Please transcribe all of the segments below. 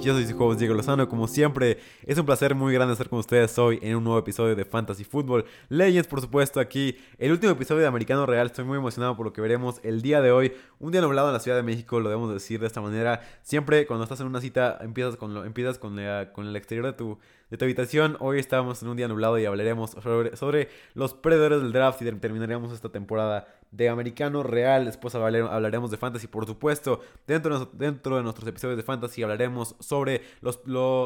Yo soy su Diego Lozano. Como siempre, es un placer muy grande estar con ustedes hoy en un nuevo episodio de Fantasy Football Legends. Por supuesto, aquí el último episodio de Americano Real. Estoy muy emocionado por lo que veremos el día de hoy. Un día nublado en la Ciudad de México, lo debemos decir de esta manera. Siempre cuando estás en una cita, empiezas con, lo, empiezas con, con el exterior de tu de tu habitación. Hoy estamos en un día nublado y hablaremos sobre, sobre los perdedores del draft y terminaremos esta temporada de americano real. Después hablaremos de fantasy, por supuesto. Dentro de, dentro de nuestros episodios de fantasy hablaremos sobre, los,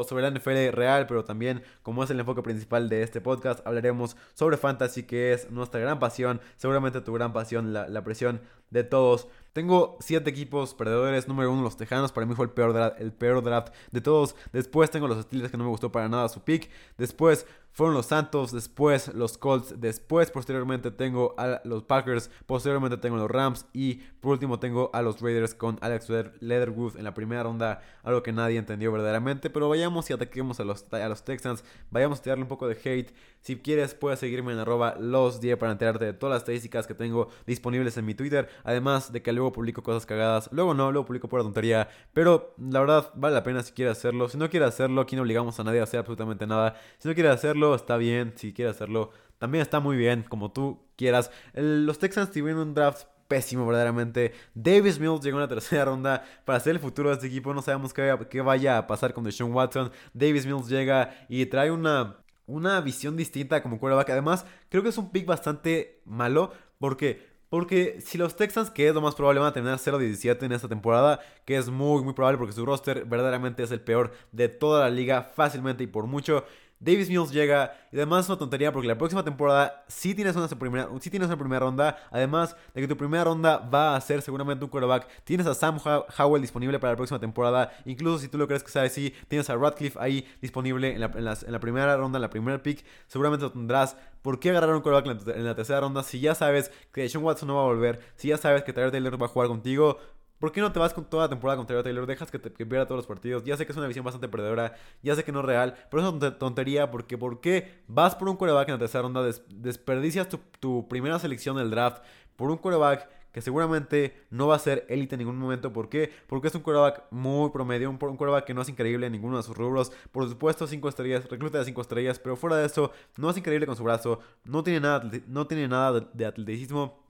sobre la NFL real, pero también, como es el enfoque principal de este podcast, hablaremos sobre fantasy, que es nuestra gran pasión, seguramente tu gran pasión, la, presión de todos. Tengo siete equipos perdedores. Número uno, los Tejanos. Para mí fue el peor, draft, el peor draft de todos. Después tengo los Steelers, que no me gustó para nada su pick. Después fueron los Santos. Después los Colts. Después, posteriormente, tengo a los Packers. Posteriormente, tengo los Rams. Y por último, tengo a los Raiders con Alex Leatherwood en la primera ronda. Algo que nadie entendió verdaderamente. Pero vayamos y ataquemos a los, a los Texans. Vayamos a tirarle un poco de hate. Si quieres, puedes seguirme en arroba los 10 para enterarte de todas las estadísticas que tengo disponibles en mi Twitter. Además de que luego publico cosas cagadas. Luego no, luego publico pura tontería. Pero la verdad, vale la pena si quieres hacerlo. Si no quieres hacerlo, aquí no obligamos a nadie a hacer absolutamente nada. Si no quieres hacerlo, está bien. Si quieres hacerlo, también está muy bien, como tú quieras. los Texans tuvieron un draft pésimo verdaderamente. Davis Mills llegó en la tercera ronda para ser el futuro de este equipo. No sabemos qué, qué vaya a pasar con Deshaun Watson. Davis Mills llega y trae una una visión distinta como quarterback. Además, creo que es un pick bastante malo porque porque si los Texans, que es lo más probable, van a tener 0-17 en esta temporada, que es muy, muy probable porque su roster verdaderamente es el peor de toda la liga, fácilmente y por mucho. Davis Mills llega y además es una tontería porque la próxima temporada sí tienes una primera, sí tienes una primera ronda. Además de que tu primera ronda va a ser seguramente un quarterback. Tienes a Sam Howell disponible para la próxima temporada. Incluso si tú lo crees que sea así, tienes a Radcliffe ahí disponible en la, primera ronda, en la primera pick. Seguramente lo tendrás. ¿Por qué agarrar un quarterback en la, tercera ronda si ya sabes que Sean Watson no va a volver? Si ya sabes que Tyler Taylor va a jugar contigo. ¿Por qué no te vas con toda la temporada con Taylor? Dejas que, te, pierda todos los partidos. Ya sé que es una visión bastante perdedora. Ya sé que no es real. Pero es una tontería porque ¿por qué vas por un quarterback en la tercera ronda? desperdicias tu, primera selección del draft por un quarterback que seguramente no va a ser élite en ningún momento. ¿Por qué? Porque es un quarterback muy promedio, un, un quarterback que no es increíble en ninguno de sus rubros. Por supuesto, 5 estrellas, recluta de 5 estrellas, pero fuera de eso, no es increíble con su brazo, no tiene nada, no tiene nada de atleticismo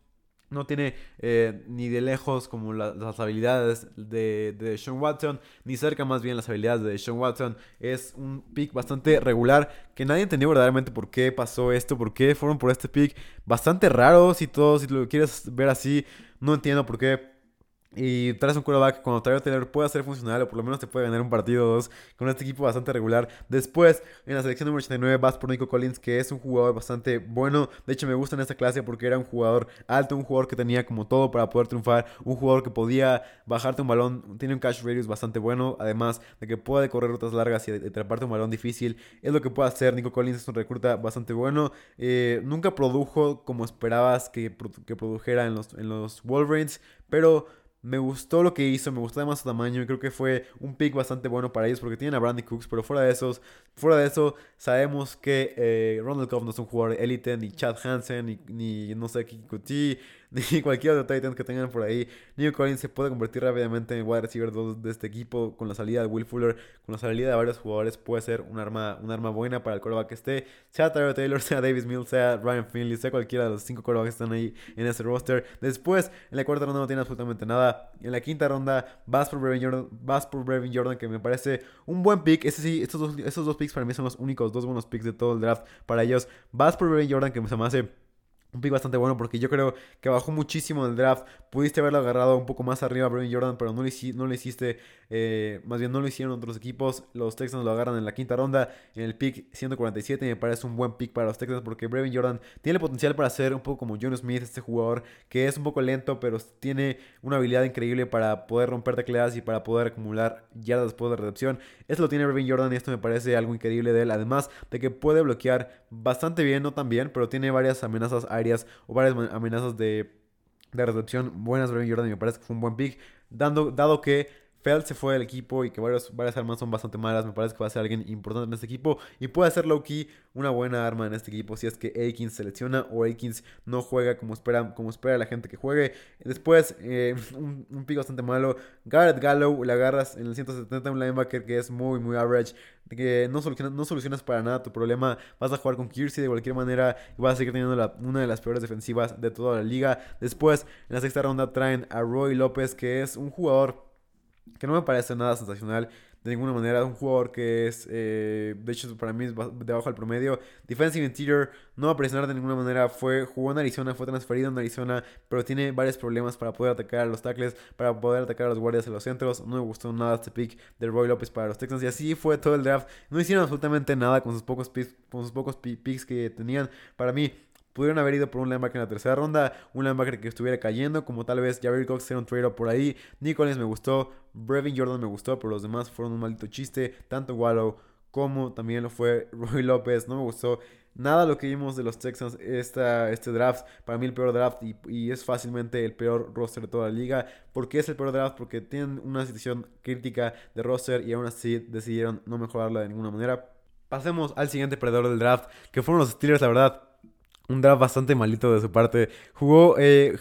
no tiene eh, ni de lejos como las habilidades de, de Sean Watson, ni cerca más bien las habilidades de Sean Watson. Es un pick bastante regular que nadie entendió verdaderamente por qué pasó esto, por qué fueron por este pick. Bastante raro si todo, si lo quieres ver así, no entiendo por qué y traes un quarterback cuando Tyler Taylor puede ser funcional o por lo menos te puede ganar un partido o dos con este equipo bastante regular. Después, en la selección número 89 vas por Nico Collins, que es un jugador bastante bueno. De hecho, me gusta en esta clase porque era un jugador alto, un jugador que tenía como todo para poder triunfar, un jugador que podía bajarte un balón, tiene un cash radius bastante bueno, además de que puede correr rutas largas y atraparte un balón difícil. Es lo que puede hacer. Nico Collins es un recluta bastante bueno. Eh, nunca produjo como esperabas que, que produjera en los, en los Wolverines, pero me gustó lo que hizo, me gustó además su tamaño y creo que fue un pick bastante bueno para ellos porque tienen a Brandy Cooks, pero fuera de esos, fuera de eso, sabemos que eh, Ronald Cobb no es un jugador élite, ni Chad Hansen, ni, ni no sé, Kikuchi, ni cualquier otro Titan que tengan por ahí. Nico Collins se puede convertir rápidamente en wide receiver 2 de este equipo con la salida de Will Fuller, con la salida de varios jugadores, puede ser un arma, un arma buena para el coreback que esté, sea Tyler Taylor, sea Davis Mills, sea Ryan Finley, sea cualquiera de los cinco corebacks que están ahí en ese roster. Después, en la cuarta ronda no tiene absolutamente nada. En la quinta ronda vas por Brevin Jordan, vas por Brevin Jordan que me parece un buen pick. Ese sí, estos dos, estos dos picks para mí son los únicos dos buenos picks de todo el draft para ellos. Vas por Brevin Jordan que se me hace un pick bastante bueno porque yo creo que bajó muchísimo en el draft. Pudiste haberlo agarrado un poco más arriba a Brevin Jordan, pero no lo, no lo hiciste eh, más bien no lo hicieron otros equipos. Los Texans lo agarran en la quinta ronda, en el pick 147. Y me parece un buen pick para los Texans porque Brevin Jordan tiene el potencial para ser un poco como John Smith, este jugador que es un poco lento, pero tiene una habilidad increíble para poder romper tecleadas y para poder acumular yardas después de recepción. Esto lo tiene Brevin Jordan y esto me parece algo increíble de él. Además de que puede bloquear bastante bien, no tan bien, pero tiene varias amenazas aéreas o varias amenazas de, de recepción buenas. Brevin Jordan me parece que fue un buen pick, dando, dado que Se fue del equipo y que varias armas son bastante malas, me parece que va a ser alguien importante en este equipo y puede ser low-key una buena arma en este equipo si es que Aikins se lesiona o Aikins no juega como espera, como espera la gente que juegue. Después, eh, un, pick bastante malo. Garrett Gallow, la agarras en el 170, un linebacker que es muy, muy average que no solucionas, no para nada tu problema. Vas a jugar con Kirsey de cualquier manera y vas a seguir teniendo una de las peores defensivas de toda la liga. Después, en la sexta ronda, traen a Roy López, que es un jugador que no me parece nada sensacional de ninguna manera. Un jugador que es, eh, de hecho, para mí es debajo del promedio. Defensive interior, no va a presionar de ninguna manera. Fue, jugó en Arizona, fue transferido en Arizona, pero tiene varios problemas para poder atacar a los tackles, para poder atacar a los guardias en los centros. No me gustó nada este pick de Roy López para los Texans. Y así fue todo el draft. No hicieron absolutamente nada con sus pocos picks, con sus pocos picks que tenían. Para mí, Pudieron haber ido por un linebacker en la tercera ronda, un linebacker que estuviera cayendo, como tal vez Javier Cox era un trade por ahí. Nicholas me gustó, Brevin Jordan me gustó, pero los demás fueron un maldito chiste. Tanto Wallow como también lo fue Roy López, no me gustó. Nada lo que vimos de los Texans esta, este draft, para mí el peor draft y, y, es fácilmente el peor roster de toda la liga. ¿Por qué es el peor draft? Porque tienen una situación crítica de roster y aún así decidieron no mejorarla de ninguna manera. Pasemos al siguiente perdedor del draft, que fueron los Steelers, la verdad un draft bastante malito de su parte. Jugó, eh,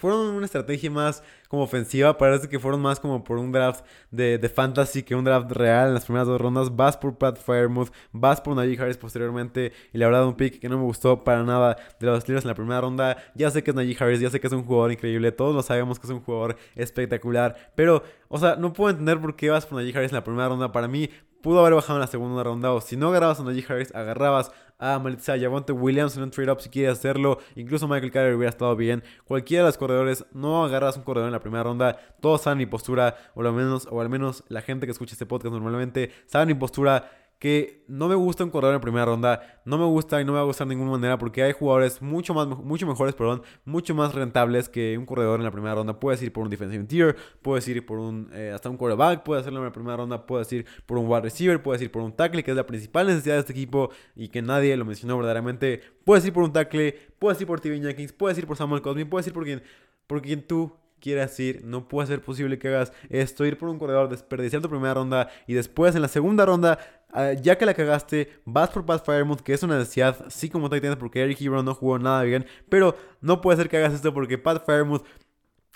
fueron una estrategia más como ofensiva. Parece que fueron más como por un draft de, de, fantasy que un draft real en las primeras dos rondas. Vas por Pat Firemouth, vas por Najee Harris posteriormente. Y la verdad, un pick que no me gustó para nada de los Steelers en la primera ronda. Ya sé que es Najee Harris, ya sé que es un jugador increíble. Todos lo sabemos que es un jugador espectacular. Pero, o sea, no puedo entender por qué vas por Najee Harris en la primera ronda. Para mí, pudo haber bajado en la segunda ronda. O si no agarrabas a Najee Harris, agarrabas a Malitza Javonte Williams en un trade-up si quieres hacerlo. Incluso Michael Carter hubiera estado bien. Cualquiera de los corredores, no agarras un corredor en la primera ronda. Todos saben mi postura, o al menos, o al menos la gente que escucha este podcast normalmente sabe mi postura que no me gusta un corredor en primera ronda, no me gusta y no me va a gustar de ninguna manera porque hay jugadores mucho más mucho mejores, perdón, mucho más rentables que un corredor en la primera ronda. Puedes ir por un defensive tier, puedes ir por un eh, hasta un quarterback, puedes hacerlo en la primera ronda, puedes ir por un wide receiver, puedes ir por un tackle, que es la principal necesidad de este equipo y que nadie lo mencionó verdaderamente. Puedes ir por un tackle, puedes ir por Steven Jenkins, puedes ir por Samuel Cosme, puedes ir por quien por quien tú quieras ir, no puede ser posible que hagas esto, ir por un corredor, desperdiciar tu primera ronda y después en la segunda ronda, ah, ya que la cagaste, vas por Pat Firemouth, que es una necesidad, sí como Titans, porque Eric Ebron no jugó nada bien, pero no puede ser que hagas esto porque Pat Firemouth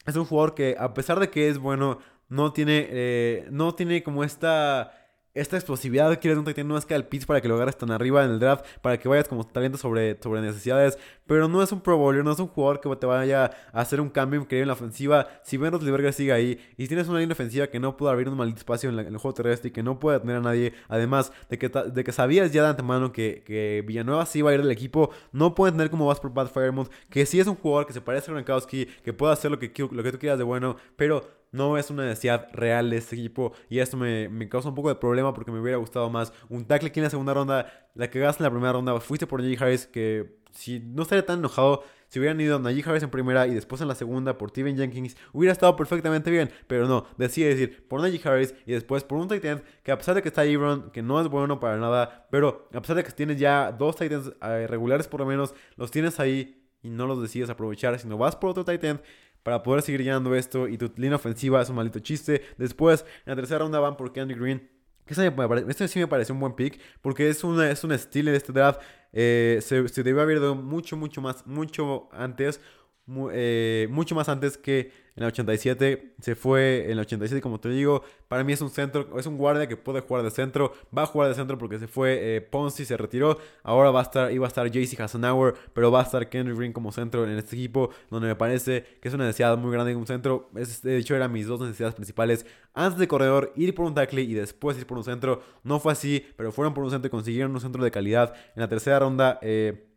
es un jugador que a pesar de que es bueno, no tiene, eh, no tiene como esta esta explosividad quieres un Titan no es que al pitch para que lo agarres tan arriba en el draft, para que vayas como talento sobre, sobre necesidades, pero no es un Pro Bowler, no es un jugador que te vaya a hacer un cambio increíble en la ofensiva. Si Ben Roethlisberger sigue ahí y tienes una línea ofensiva que no puede abrir un maldito espacio en, el juego terrestre y que no puede tener a nadie, además de que, de que sabías ya de antemano que, que Villanueva sí iba a ir del equipo, no puede tener como vas por Bad Firemouth, que sí es un jugador que se parece a Gronkowski, que puede hacer lo que, lo que tú quieras de bueno, pero no es una necesidad real de este equipo y esto me, causa un poco de problema porque me hubiera gustado más un tackle aquí en la segunda ronda, la que gastaste en la primera ronda, fuiste por Najee Harris que si no estaría tan enojado si hubieran ido Najee Harris en primera y después en la segunda por Steven Jenkins, hubiera estado perfectamente bien. Pero no, decide decir por Najee Harris y después por un Titan que a pesar de que está Ebron, que no es bueno para nada, pero a pesar de que tienes ya dos Titans eh, regulares por lo menos, los tienes ahí y no los decides aprovechar, sino vas por otro Titan para poder seguir llenando esto y tu línea ofensiva es un maldito chiste. Después, en la tercera ronda van por Candy Green. Este sí me parece un buen pick porque es, una, es un estilo de este draft. Eh, se, se debe haber dado mucho, mucho más, mucho antes. Eh, mucho más antes que en el 87 se fue en el 87 como te digo para mí es un centro es un guardia que puede jugar de centro va a jugar de centro porque se fue eh, Ponzi se retiró. Ahora va a estar iba a estar JC Hassanauer pero va a estar Kendrick Green como centro en este equipo donde me parece que es una necesidad muy grande en un centro. De hecho eran mis dos necesidades principales. Antes de corredor ir por un tackle y después ir por un centro. No fue así pero fueron por un centro y consiguieron un centro de calidad. En la tercera ronda eh,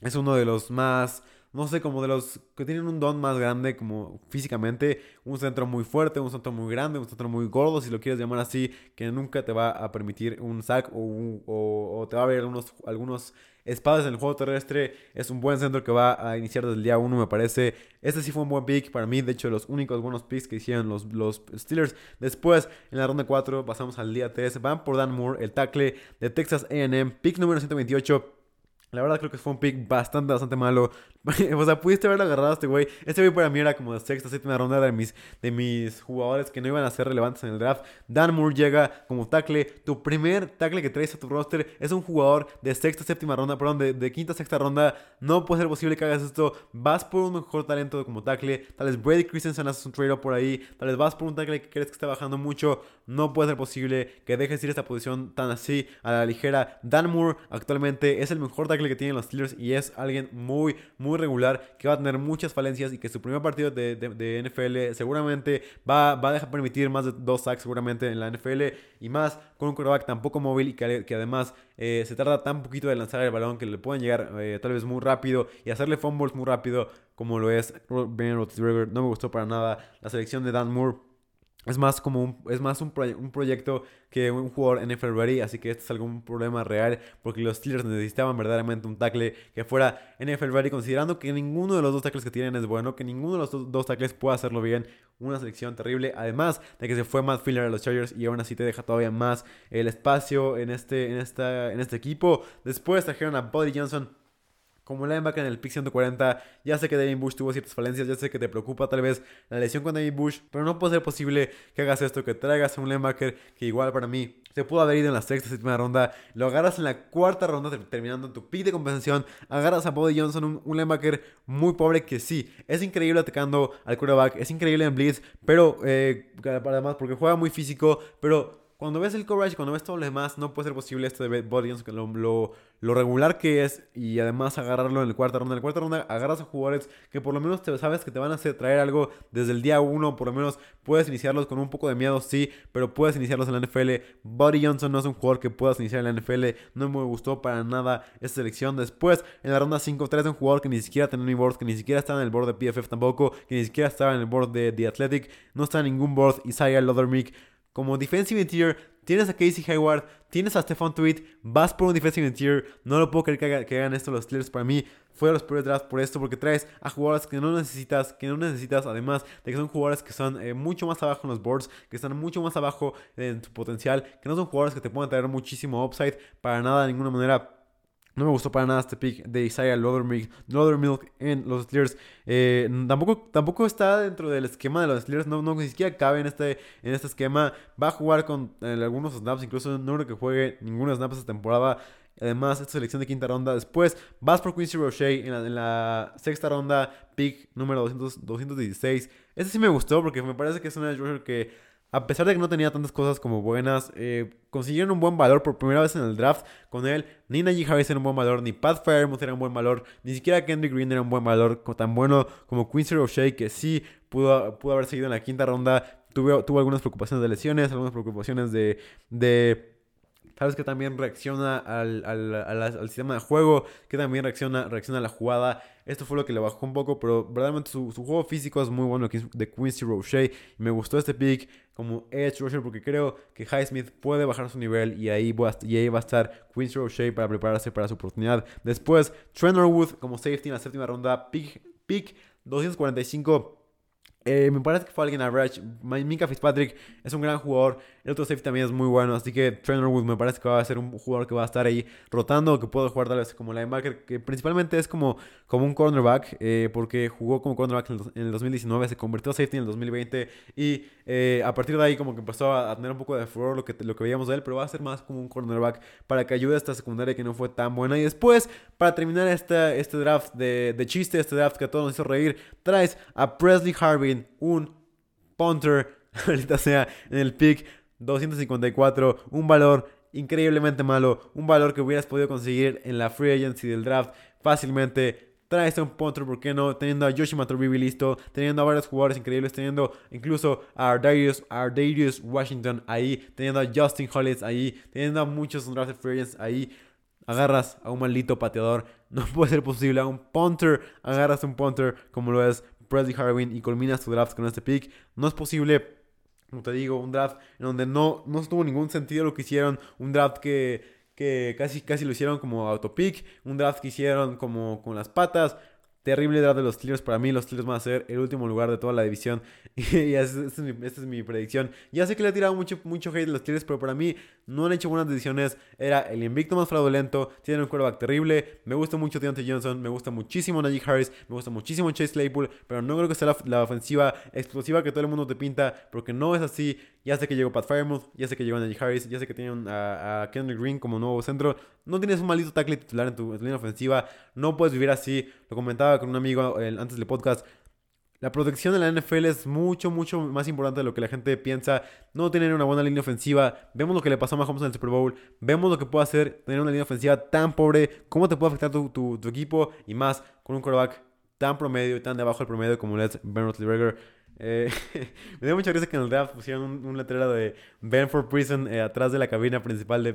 es uno de los más no sé, como de los que tienen un don más grande, como físicamente, un centro muy fuerte, un centro muy grande, un centro muy gordo, si lo quieres llamar así, que nunca te va a permitir un sack o, te va a ver algunos, algunos espadas en el juego terrestre. Es un buen centro que va a iniciar desde el día 1, me parece. Este sí fue un buen pick para mí, de hecho, los únicos buenos picks que hicieron los, los Steelers. Después, en la ronda 4, pasamos al día 3, van por Dan Moore, el tackle de Texas AM, pick número 128. La verdad creo que fue un pick bastante, bastante malo. o sea, pudiste haberlo agarrado a este güey. Este güey para mí era como de sexta, séptima ronda de mis, de mis jugadores que no iban a ser relevantes en el draft. Dan Moore llega como tackle. Tu primer tackle que traes a tu roster es un jugador de sexta, séptima ronda, perdón, de, quinta, sexta ronda. No puede ser posible que hagas esto. Vas por un mejor talento como tackle. Tal vez Brady Christensen haces un trade por ahí. Tal vez vas por un tackle que crees que está bajando mucho. No puede ser posible que dejes ir esta posición tan así a la ligera. Dan Moore actualmente es el mejor tackle que tienen los Steelers y es alguien muy, muy regular que va a tener muchas falencias y que su primer partido de, NFL seguramente va, va, a dejar permitir más de dos sacks seguramente en la NFL y más con un quarterback tan poco móvil y que, además eh, se tarda tan poquito de lanzar el balón que le pueden llegar eh, tal vez muy rápido y hacerle fumbles muy rápido como lo es Ben Roethlisberger. No me gustó para nada la selección de Dan Moore es más como un, es más un, un, proyecto que un jugador NFL ready, así que este es algún problema real porque los Steelers necesitaban verdaderamente un tackle que fuera NFL ready, considerando que ninguno de los dos tackles que tienen es bueno, que ninguno de los dos, tackles puede hacerlo bien, una selección terrible, además de que se fue Matt Filler a los Chargers y aún así te deja todavía más el espacio en este, en esta, en este equipo. Después trajeron a Buddy Johnson como linebacker en el pick 140. Ya sé que David Bush tuvo ciertas falencias, ya sé que te preocupa tal vez la lesión con David Bush, pero no puede ser posible que hagas esto, que traigas a un linebacker que igual para mí se pudo haber ido en la sexta, séptima ronda, lo agarras en la cuarta ronda terminando tu pick de compensación, agarras a Bobby Johnson, un, un linebacker muy pobre que sí, es increíble atacando al quarterback, es increíble en blitz, pero eh, además porque juega muy físico, pero cuando ves el coverage, cuando ves todo lo demás, no puede ser posible esto de Body lo, lo, lo, regular que es y además agarrarlo en el cuarta ronda. En la cuarta ronda agarras a jugadores que por lo menos te sabes que te van a hacer traer algo desde el día uno, por lo menos puedes iniciarlos con un poco de miedo, sí, pero puedes iniciarlos en la NFL. Buddy Johnson no es un jugador que puedas iniciar en la NFL, no me gustó para nada esta selección. Después, en la ronda 5, es un jugador que ni siquiera tenía ni board, que ni siquiera estaba en el board de PFF tampoco, que ni siquiera estaba en el board de The Athletic, no está en ningún board, Isaiah Lothermick como defensive interior, tienes a Casey Hayward, tienes a Stefan Tweet, vas por un defensive interior. No lo puedo creer que, hagan esto los Steelers. Para mí, fue los peores drafts por esto, porque traes a jugadores que no necesitas, que no necesitas, además de que son jugadores que son eh, mucho más abajo en los boards, que están mucho más abajo en su potencial, que no son jugadores que te pueden traer muchísimo upside para nada, de ninguna manera no me gustó para nada este pick de Isaiah Milk en los Steelers. Eh, tampoco, tampoco está dentro del esquema de los Steelers. No, no ni siquiera cabe en este, en este esquema. Va a jugar con algunos snaps. Incluso no creo que juegue ninguno snaps esta temporada. Además, esta selección de quinta ronda. Después vas por Quincy Roche en la, sexta ronda. Pick número 200, 216. Este sí me gustó porque me parece que es una Rusher que a pesar de que no tenía tantas cosas como buenas, eh, consiguieron un buen valor por primera vez en el draft con él. Ni Najee Harris era un buen valor, ni Pat Fairmouth era un buen valor, ni siquiera Kendrick Green era un buen valor, tan bueno como Quincy O'Shea, que sí pudo, pudo haber seguido en la quinta ronda. Tuvo, tuvo algunas preocupaciones de lesiones, algunas preocupaciones de, de Sabes que también reacciona al, al, al, sistema de juego, que también reacciona, reacciona a la jugada. Esto fue lo que le bajó un poco, pero verdaderamente su, su juego físico es muy bueno de Quincy Roche. Y me gustó este pick como Edge Rusher porque creo que Highsmith puede bajar su nivel y ahí, va a, y ahí va a estar Quincy Roche para prepararse para su oportunidad. Después, Trent Wood como safety en la séptima ronda, pick, pick 245 eh, me parece que fue alguien average. Minka Fitzpatrick es un gran jugador. El otro safety también es muy bueno. Así que Trainer Wood me parece que va a ser un jugador que va a estar ahí rotando. Que puede jugar tal vez como linebacker. Que principalmente es como, como un cornerback. Eh, porque jugó como cornerback en el 2019. Se convirtió a safety en el 2020. Y eh, a partir de ahí como que empezó a, tener un poco de furor lo que, lo que veíamos de él. Pero va a ser más como un cornerback. Para que ayude a esta secundaria que no fue tan buena. Y después, para terminar este, este draft de, de chiste. Este draft que a todos nos hizo reír. Traes a Presley Harvey un punter, ahorita sea en el pick 254, un valor increíblemente malo, un valor que hubieras podido conseguir en la free agency del draft fácilmente. Traes a un punter, ¿por qué no? Teniendo a Yoshi Maturbidi listo, teniendo a varios jugadores increíbles, teniendo incluso a Ardarius, Washington ahí, teniendo a Justin Hollins ahí, teniendo a muchos drafted free agents ahí. Agarras a un maldito pateador, no puede ser posible. A un punter, agarras a un punter como lo es Presley Harwin y culminas tu draft con este pick. No es posible, como te digo, un draft en donde no, no tuvo ningún sentido lo que hicieron. Un draft que, que casi, casi lo hicieron como autopick. Un draft que hicieron como con las patas. Terrible draft de los Steelers. Para mí, los Steelers van a ser el último lugar de toda la división. y esta es, mi, predicción. Ya sé que le he tirado mucho, mucho hate a los Steelers, pero para mí no han hecho buenas decisiones. Era el invicto más fraudulento. Tienen un quarterback terrible. Me gusta mucho Deontay Johnson. Me gusta muchísimo Najee Harris. Me gusta muchísimo Chase Claypool. Pero no creo que sea la, ofensiva explosiva que todo el mundo te pinta. Porque no es así. Ya sé que llegó Pat Firemouth. Ya sé que llegó Najee Harris. Ya sé que tienen a, a Kendrick Green como nuevo centro. No tienes un maldito tackle titular en tu, en tu línea ofensiva. No puedes vivir así. Lo comentaba con un amigo antes del podcast. La protección de la NFL es mucho, mucho más importante de lo que la gente piensa. No tener una buena línea ofensiva. Vemos lo que le pasó a Mahomes en el Super Bowl. Vemos lo que puede hacer tener una línea ofensiva tan pobre. Cómo te puede afectar tu, equipo. Y más con un quarterback tan promedio y tan debajo del promedio como es Ben Roethlisberger. Eh, me dio mucha risa que en el draft pusieron un, letrero de Ben for Prison eh, atrás de la cabina principal de,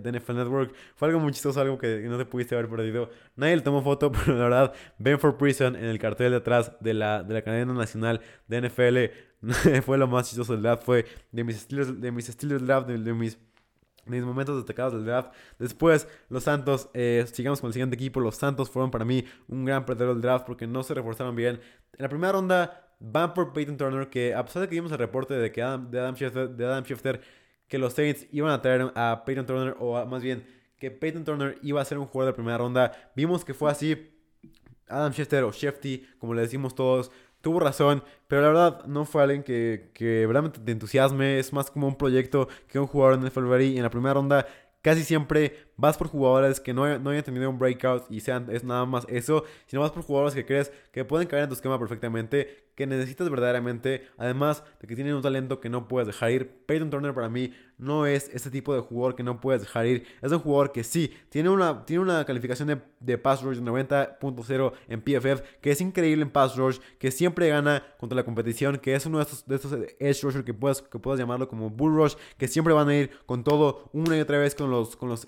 de, NFL Network. Fue algo muy chistoso, algo que no te pudiste haber perdido. Nadie le tomó foto, pero la verdad, Ben for Prison en el cartel de atrás de la, de la cadena nacional de NFL fue lo más chistoso del draft. Fue de mis estilos, de mis estilos draft, de, mis mis momentos destacados del draft. Después, los Santos, eh, sigamos con el siguiente equipo. Los Santos fueron para mí un gran perdedor del draft porque no se reforzaron bien. En la primera ronda van por Peyton Turner, que a pesar de que vimos el reporte de, que Adam, de, Adam Schefter, que los Saints iban a traer a Peyton Turner, o más bien que Peyton Turner iba a ser un jugador de primera ronda, vimos que fue así. Adam Schefter o Shefty, como le decimos todos, tuvo razón, pero la verdad no fue alguien que, que realmente te entusiasme. Es más como un proyecto que un jugador en el y en la primera ronda casi siempre vas por jugadores que no, no hayan tenido un breakout y sean es nada más eso, sino vas por jugadores que crees que pueden caer en tu esquema perfectamente, que necesitas verdaderamente, además de que tienen un talento que no puedes dejar ir. Peyton Turner para mí no es ese tipo de jugador que no puedes dejar ir. Es un jugador que sí, tiene una, tiene una calificación de, de pass rush de 90.0 en PFF, que es increíble en pass rush, que siempre gana contra la competición, que es uno de estos, de estos edge rushers que puedes, que puedes llamarlo como bull rush, que siempre van a ir con todo una y otra vez con los, con los,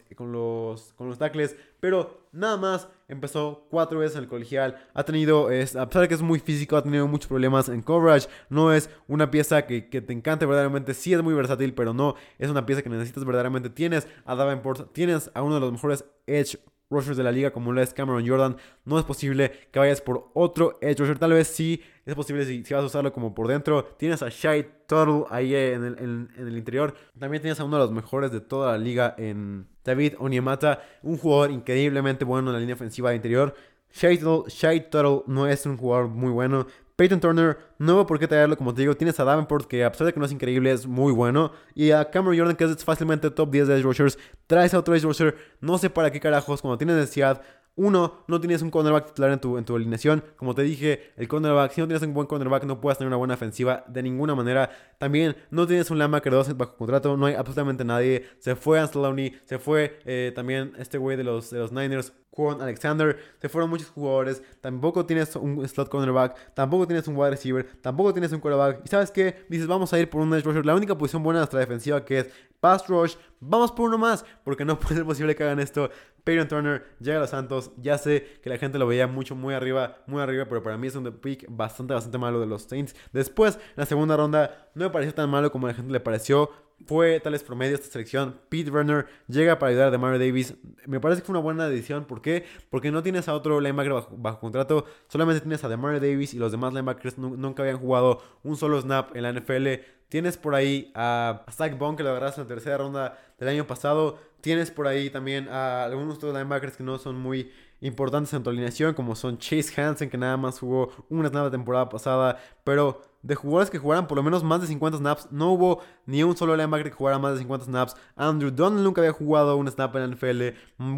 con los tackles, pero nada más empezó cuatro veces en el colegial, ha tenido, es, a pesar de que es muy físico, ha tenido muchos problemas en coverage, no es una pieza que, te encante verdaderamente, sí es muy versátil, pero no es una pieza que necesitas verdaderamente, tienes a Davenport, tienes a uno de los mejores edge rushers de la liga como lo es Cameron Jordan, no es posible que vayas por otro edge rusher, tal vez sí es posible si, vas a usarlo como por dentro. Tienes a Shai Tuttle ahí en el, en, el, interior. También tienes a uno de los mejores de toda la liga en David Onyemata, un jugador increíblemente bueno en la línea ofensiva de interior. Shai Tuttle, no es un jugador muy bueno. Peyton Turner, no veo por qué traerlo, como te digo. Tienes a Davenport, que a pesar de que no es increíble, es muy bueno. Y a Cameron Jordan, que es fácilmente top 10 de edge rushers. Traes a otro edge rusher, no sé para qué carajos, cuando tienes necesidad. Uno, no tienes un cornerback titular en tu, en tu alineación. Como te dije, el cornerback, si no tienes un buen cornerback, no puedes tener una buena ofensiva de ninguna manera. También no tienes un linebacker 2 bajo contrato, no hay absolutamente nadie. Se fue Anceloni, se fue eh, también este güey de los, de los Niners, Quan Alexander, se fueron muchos jugadores, tampoco tienes un slot cornerback, tampoco tienes un wide receiver, tampoco tienes un quarterback. ¿Y sabes qué? Dices, vamos a ir por un edge rusher. La única posición buena de nuestra defensiva que es pass rush, vamos por uno más, porque no puede ser posible que hagan esto. Peyton Turner llega a los Santos, ya sé que la gente lo veía mucho, muy arriba, muy arriba, pero para mí es un pick bastante, bastante malo de los Saints. Después, en la segunda ronda, no me pareció tan malo como a la gente le pareció fue tales promedio esta selección. Pete Werner llega para ayudar a Mario Davis. Me parece que fue una buena decisión. ¿Por qué? Porque no tienes a otro linebacker bajo, contrato. Solamente tienes a Demario Davis y los demás linebackers nunca habían jugado un solo snap en la NFL. Tienes por ahí a Zach Bond que lo agarraste en la tercera ronda del año pasado. Tienes por ahí también a algunos otros linebackers que no son muy importantes en tu alineación, como son Chase Hansen, que nada más jugó una snap la temporada pasada, pero de jugadores que jugaran por lo menos más de 50 snaps, no hubo ni un solo linebacker que jugara más de 50 snaps. Andrew Donald nunca había jugado un snap en la NFL.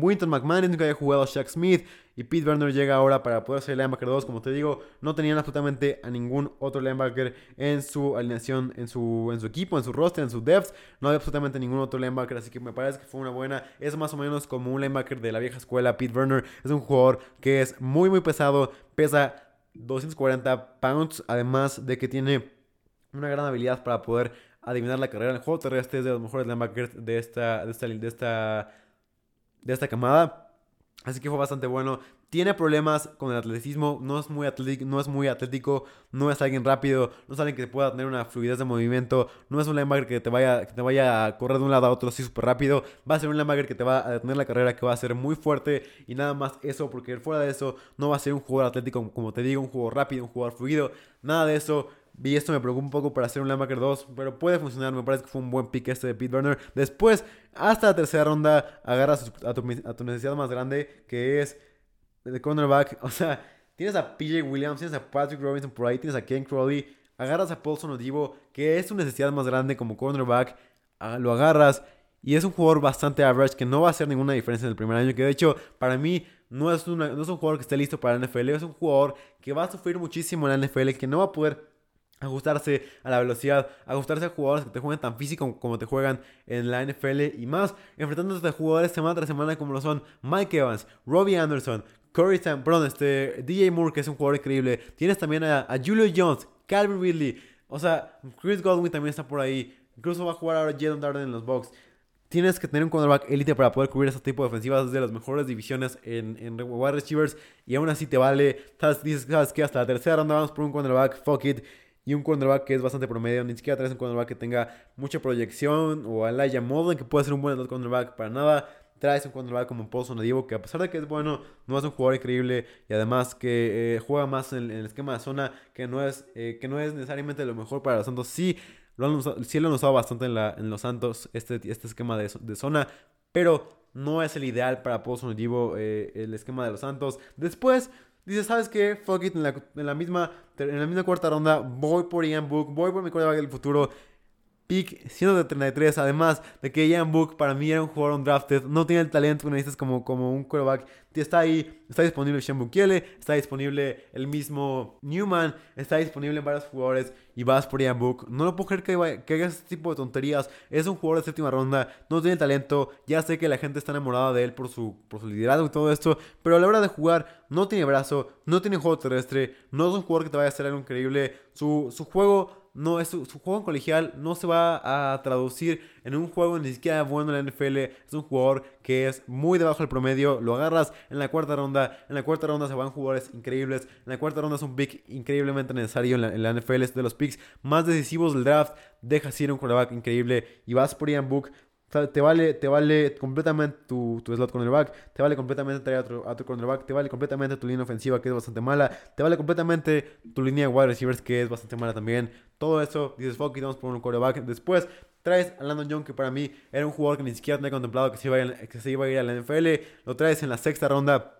Winton McMahon nunca había jugado Shaq Smith. Y Pete Werner llega ahora para poder ser linebacker 2. Como te digo, no tenían absolutamente a ningún otro linebacker en su alineación, en su, en su equipo, en su roster, en su depth. No había absolutamente ningún otro linebacker. Así que me parece que fue una buena. Es más o menos como un linebacker de la vieja escuela. Pete Werner es un jugador que es muy, muy pesado. Pesa 240 pounds, además de que tiene una gran habilidad para poder adivinar la carrera. El juego terrestre es de los mejores linebackers de esta, de esta, de esta, de esta camada. Así que fue bastante bueno. Tiene problemas con el atleticismo. No es muy atlético, no es, muy atlético, no es alguien rápido. No es alguien que pueda tener una fluidez de movimiento. No es un linebacker que te vaya, que te vaya a correr de un lado a otro así súper rápido. Va a ser un linebacker que te va a detener la carrera, que va a ser muy fuerte. Y nada más eso, porque fuera de eso no va a ser un jugador atlético, como te digo, un jugador rápido, un jugador fluido. Nada de eso. Vi esto me preocupa un poco para hacer un linebacker 2, pero puede funcionar. Me parece que fue un buen pick este de Pete Burner. Después, hasta la tercera ronda, agarras a tu, necesidad más grande, que es de cornerback. O sea, tienes a PJ Williams, tienes a Patrick Robinson por ahí, tienes a Ken Crowley. Agarras a Paulson Odivo, que es tu necesidad más grande como cornerback. Ah, lo agarras y es un jugador bastante average que no va a hacer ninguna diferencia en el primer año. Que de hecho, para mí, no es, no es un jugador que esté listo para la NFL. Es un jugador que va a sufrir muchísimo en la NFL, que no va a poder ajustarse a la velocidad, ajustarse a jugadores que te juegan tan físico como te juegan en la NFL y más, enfrentándote a jugadores semana tras semana como lo son Mike Evans, Robbie Anderson, Corey Sam, perdón, este, DJ Moore, que es un jugador increíble. Tienes también a, Julio Jones, Calvin Ridley, o sea, Chris Godwin también está por ahí. Incluso va a jugar ahora Jalen Darden en los Bucks. Tienes que tener un cornerback elite para poder cubrir ese tipo de ofensivas de las mejores divisiones en, en wide receivers. Y aún así te vale. Dices, ¿sabes que Hasta la tercera ronda vamos por un cornerback. Fuck it y un cornerback que es bastante promedio. Ni siquiera traes un cornerback que tenga mucha proyección o a Elijah Molden que puede ser un buen cornerback para nada. Traes un cornerback como Paul Sonadivo que a pesar de que es bueno, no es un jugador increíble y además que eh, juega más en, el esquema de zona que no es, eh, que no es necesariamente lo mejor para los Santos. Sí lo han usado, sí lo han usado bastante en, la, en los Santos este, este esquema de, de zona, pero no es el ideal para Paul Sonadivo eh, el esquema de los Santos. Después Dice, ¿sabes qué? Fuck it, en la, misma, en la misma cuarta ronda voy por Ian Book, voy por mi quarterback del futuro. Pick 133, además de que Ian Book para mí era un jugador undrafted, no tiene el talento que necesitas como, como un quarterback. Está ahí, está disponible Sean Bukiele, está disponible el mismo Newman, está disponible en varios jugadores y vas por Ian Book. No lo puedo creer que, que hagas este tipo de tonterías. Es un jugador de séptima ronda, no tiene talento. Ya sé que la gente está enamorada de él por su, por su liderazgo y todo esto, pero a la hora de jugar no tiene brazo, no tiene juego terrestre, no es un jugador que te vaya a hacer algo increíble. Su, su juego no es su, juego colegial no se va a traducir en un juego ni siquiera bueno en la NFL. Es un jugador que es muy debajo del promedio. Lo agarras en la cuarta ronda. En la cuarta ronda se van jugadores increíbles. En la cuarta ronda es un pick increíblemente necesario en la, NFL. Es de los picks más decisivos del draft. Dejas ir un quarterback increíble y vas por Ian Book te vale, te vale completamente tu, tu slot cornerback, te vale completamente traer a tu, cornerback, te vale completamente tu línea ofensiva que es bastante mala, te vale completamente tu línea de wide receivers que es bastante mala también. Todo eso, dices, fuck, vamos por un quarterback. Después traes a Landon Young, que para mí era un jugador que ni siquiera tenía contemplado que se iba a ir, que se iba a, ir a la NFL. Lo traes en la sexta ronda.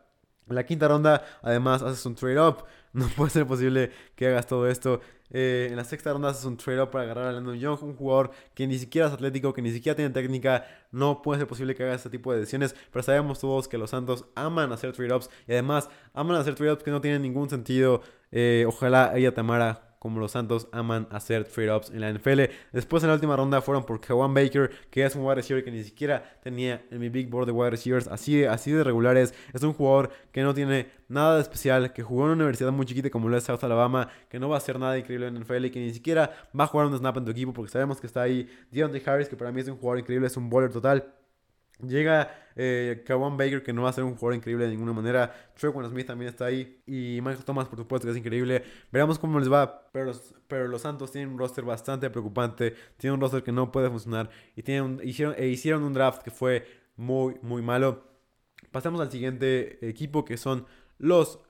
En la quinta ronda, además, haces un trade-up. No puede ser posible que hagas todo esto. Eh, en la sexta ronda haces un trade-up para agarrar a Landon Young, un jugador que ni siquiera es atlético, que ni siquiera tiene técnica. No puede ser posible que haga este tipo de decisiones. Pero sabemos todos que los Santos aman hacer trade-ups y además aman hacer trade-ups que no tienen ningún sentido. Eh, ojalá ella Tamara como los Santos aman hacer trade-ups en la NFL. Después en la última ronda fueron por Kawan Baker, que es un wide receiver que ni siquiera tenía en mi big board de wide receivers. Así así de regulares. Es un jugador que no tiene nada de especial, que jugó en una universidad muy chiquita como lo es South Alabama, que no va a hacer nada increíble en la NFL y que ni siquiera va a jugar un snap en tu equipo porque sabemos que está ahí Deontay Harris, que para mí es un jugador increíble, es un bowler total. Llega eh, Kawan Baker, que no va a ser un jugador increíble de ninguna manera. Trequan Smith también está ahí. Y Michael Thomas, por supuesto, que es increíble. Veremos cómo les va. Pero, pero los Santos tienen un roster bastante preocupante. Tienen un roster que no puede funcionar. Y tienen hicieron, e hicieron un draft que fue muy, muy malo. Pasamos al siguiente equipo, que son los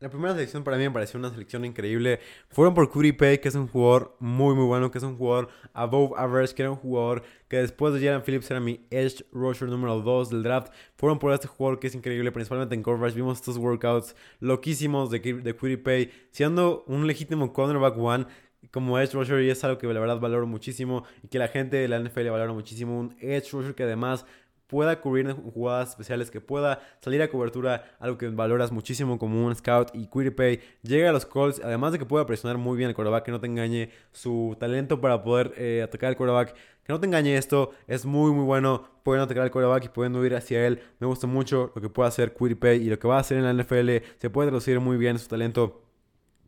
la primera selección para mí me pareció una selección increíble. Fueron por Curry Pay, que es un jugador muy, muy bueno, que es un jugador above average, que era un jugador que después de Jalen Phillips era mi edge rusher número 2 del draft. Fueron por este jugador que es increíble, principalmente en coverage. Vimos estos workouts loquísimos de, de Curry Pay, siendo un legítimo cornerback one como edge rusher y es algo que la verdad valoro muchísimo y que la gente de la NFL valora muchísimo. Un edge rusher que además pueda cubrir en jugadas especiales, que pueda salir a cobertura, algo que valoras muchísimo como un scout y Pay llega a los calls, además de que pueda presionar muy bien al quarterback, que no te engañe su talento para poder eh, atacar al quarterback, que no te engañe esto, es muy muy bueno, pueden atacar al quarterback y pueden ir hacia él, me gusta mucho lo que puede hacer Pay y lo que va a hacer en la NFL, se puede traducir muy bien su talento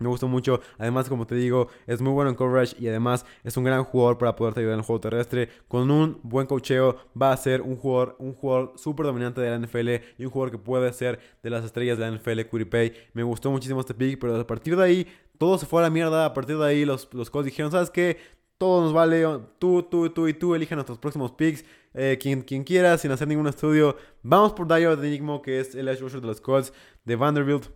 Me gustó mucho. Además, como te digo, es muy bueno en coverage y además es un gran jugador para poderte ayudar en el juego terrestre. Con un buen cocheo va a ser un jugador, un jugador súper dominante de la NFL y un jugador que puede ser de las estrellas de la NFL, Pay. Me gustó muchísimo este pick, pero a partir de ahí todo se fue a la mierda. A partir de ahí los, los Colts dijeron, ¿sabes qué? Todo nos vale, tú, tú, tú y tú eligen nuestros próximos picks. Eh, quien, quien, quiera, sin hacer ningún estudio. Vamos por Dio de Enigmo, que es el edge rusher de los Colts de Vanderbilt.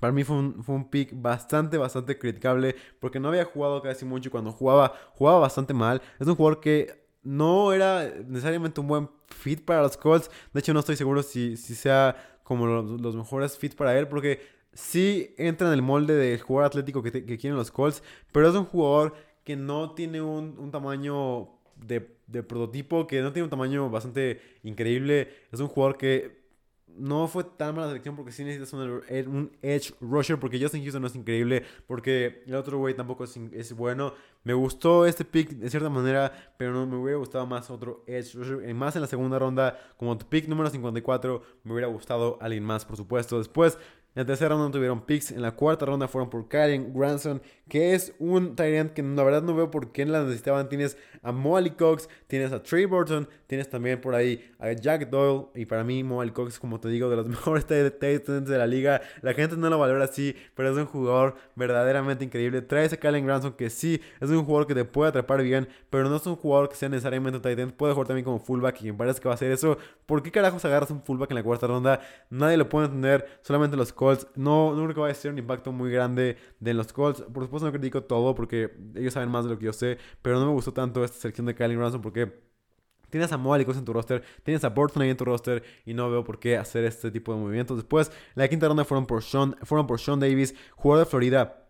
Para mí fue un, fue un pick bastante, bastante criticable porque no había jugado casi mucho y cuando jugaba, jugaba bastante mal. Es un jugador que no era necesariamente un buen fit para los Colts. De hecho, no estoy seguro si, si sea como los, mejores fit para él porque sí entra en el molde del jugador atlético que, que quieren los Colts, pero es un jugador que no tiene un, un tamaño de, de prototipo, que no tiene un tamaño bastante increíble. Es un jugador que no fue tan mala selección porque sí necesitas un, edge rusher. Porque Justin Houston no es increíble. Porque el otro güey tampoco es, bueno. Me gustó este pick de cierta manera. Pero no me hubiera gustado más otro edge rusher. Más en la segunda ronda. Como tu pick número 54. Me hubiera gustado alguien más, por supuesto. Después en la tercera ronda tuvieron picks. En la cuarta ronda fueron por Karen Granson, que es un Tyrant que la verdad no veo por qué la necesitaban. Tienes a Molly Cox, tienes a Trey Burton, tienes también por ahí a Jack Doyle. Y para mí, Molly Cox, como te digo, de los mejores Titans de la liga. La gente no lo valora así, pero es un jugador verdaderamente increíble. Traes a Karen Granson, que sí es un jugador que te puede atrapar bien, pero no es un jugador que sea necesariamente Titan. Puede jugar también como fullback, y me parece que va a hacer eso. ¿Por qué carajos agarras un fullback en la cuarta ronda? Nadie lo puede entender, solamente los No, no creo que vaya a ser un impacto muy grande de los Colts. Por supuesto no critico todo porque ellos saben más de lo que yo sé, pero no me gustó tanto esta selección de Kylie Ransom porque Tienes a Moa en tu roster, tienes a Burton ahí en tu roster y no veo por qué hacer este tipo de movimientos. Después, la quinta ronda fueron por Sean, fueron por Sean Davis, jugador de Florida.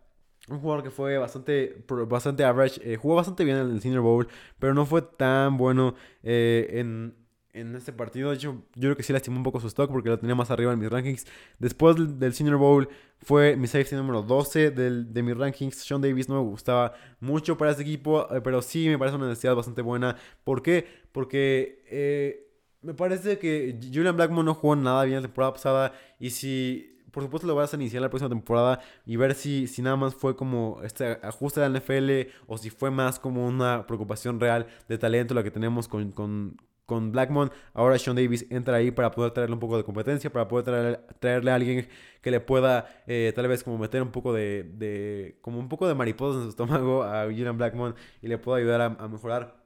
Un jugador que fue bastante, bastante average, eh, jugó bastante bien en el Senior Bowl, pero no fue tan bueno eh, en, en este partido. Hecho, yo creo que sí lastimó un poco su stock porque lo tenía más arriba en mis rankings. Después del, Senior Bowl fue mi safety número 12 del, de mis rankings. Sean Davis no me gustaba mucho para este equipo, eh, pero sí me parece una necesidad bastante buena. ¿Por qué? Porque eh, me parece que Julian Blackmon no jugó nada bien la temporada pasada y si... Por supuesto lo vas a iniciar la próxima temporada y ver si, si nada más fue como este ajuste de la NFL o si fue más como una preocupación real de talento la que tenemos con Blackmon. Ahora Sean Davis entra ahí para poder traerle un poco de competencia, para poder traerle a alguien que le pueda eh, tal vez como meter un poco de, como un poco de mariposas en su estómago a Julian Blackmon y le pueda ayudar a, mejorar.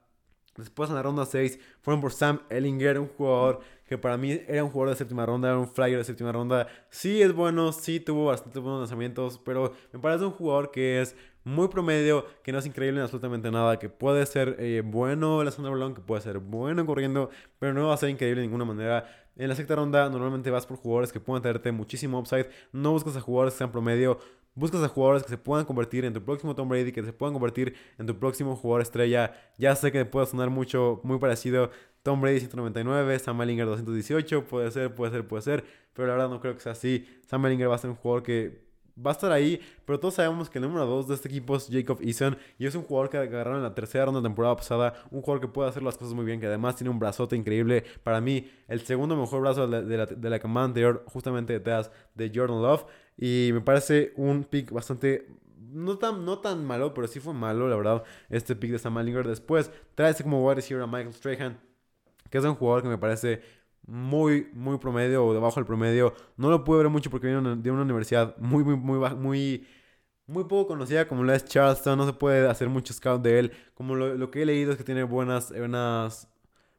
Después en la ronda 6 fueron por Sam Ellinger, un jugador que para mí era un jugador de séptima ronda, era un flyer de séptima ronda. Sí es bueno, sí tuvo bastante buenos lanzamientos, pero me parece un jugador que es muy promedio, que no es increíble en absolutamente nada, que puede ser eh, bueno en la zona de balón, que puede ser bueno corriendo, pero no va a ser increíble de ninguna manera. En la sexta ronda normalmente vas por jugadores que puedan tenerte muchísimo upside, no buscas a jugadores que sean promedio, buscas a jugadores que se puedan convertir en tu próximo Tom Brady, que se puedan convertir en tu próximo jugador estrella. Ya sé que puede sonar mucho, muy parecido. Tom Brady 199, Sam Ellinger 218, puede ser, puede ser, puede ser, pero la verdad no creo que sea así. Sam Ellinger va a ser un jugador que va a estar ahí, pero todos sabemos que el número 2 de este equipo es Jacob Eason y es un jugador que agarraron en la tercera ronda de temporada pasada, un jugador que puede hacer las cosas muy bien, que además tiene un brazote increíble. Para mí, el segundo mejor brazo de la, de la, camada anterior, justamente detrás de Jordan Love, y me parece un pick bastante no tan, no tan malo, pero sí fue malo, la verdad, este pick de Sam Mallinger. Después, trae como wide receiver a Michael Strahan, que es un jugador que me parece muy, muy promedio o debajo del promedio. No lo pude ver mucho porque viene de una universidad muy, muy, muy, muy, muy poco conocida como la es Charleston. No se puede hacer mucho scout de él. Como lo, que he leído es que tiene buenas, buenas,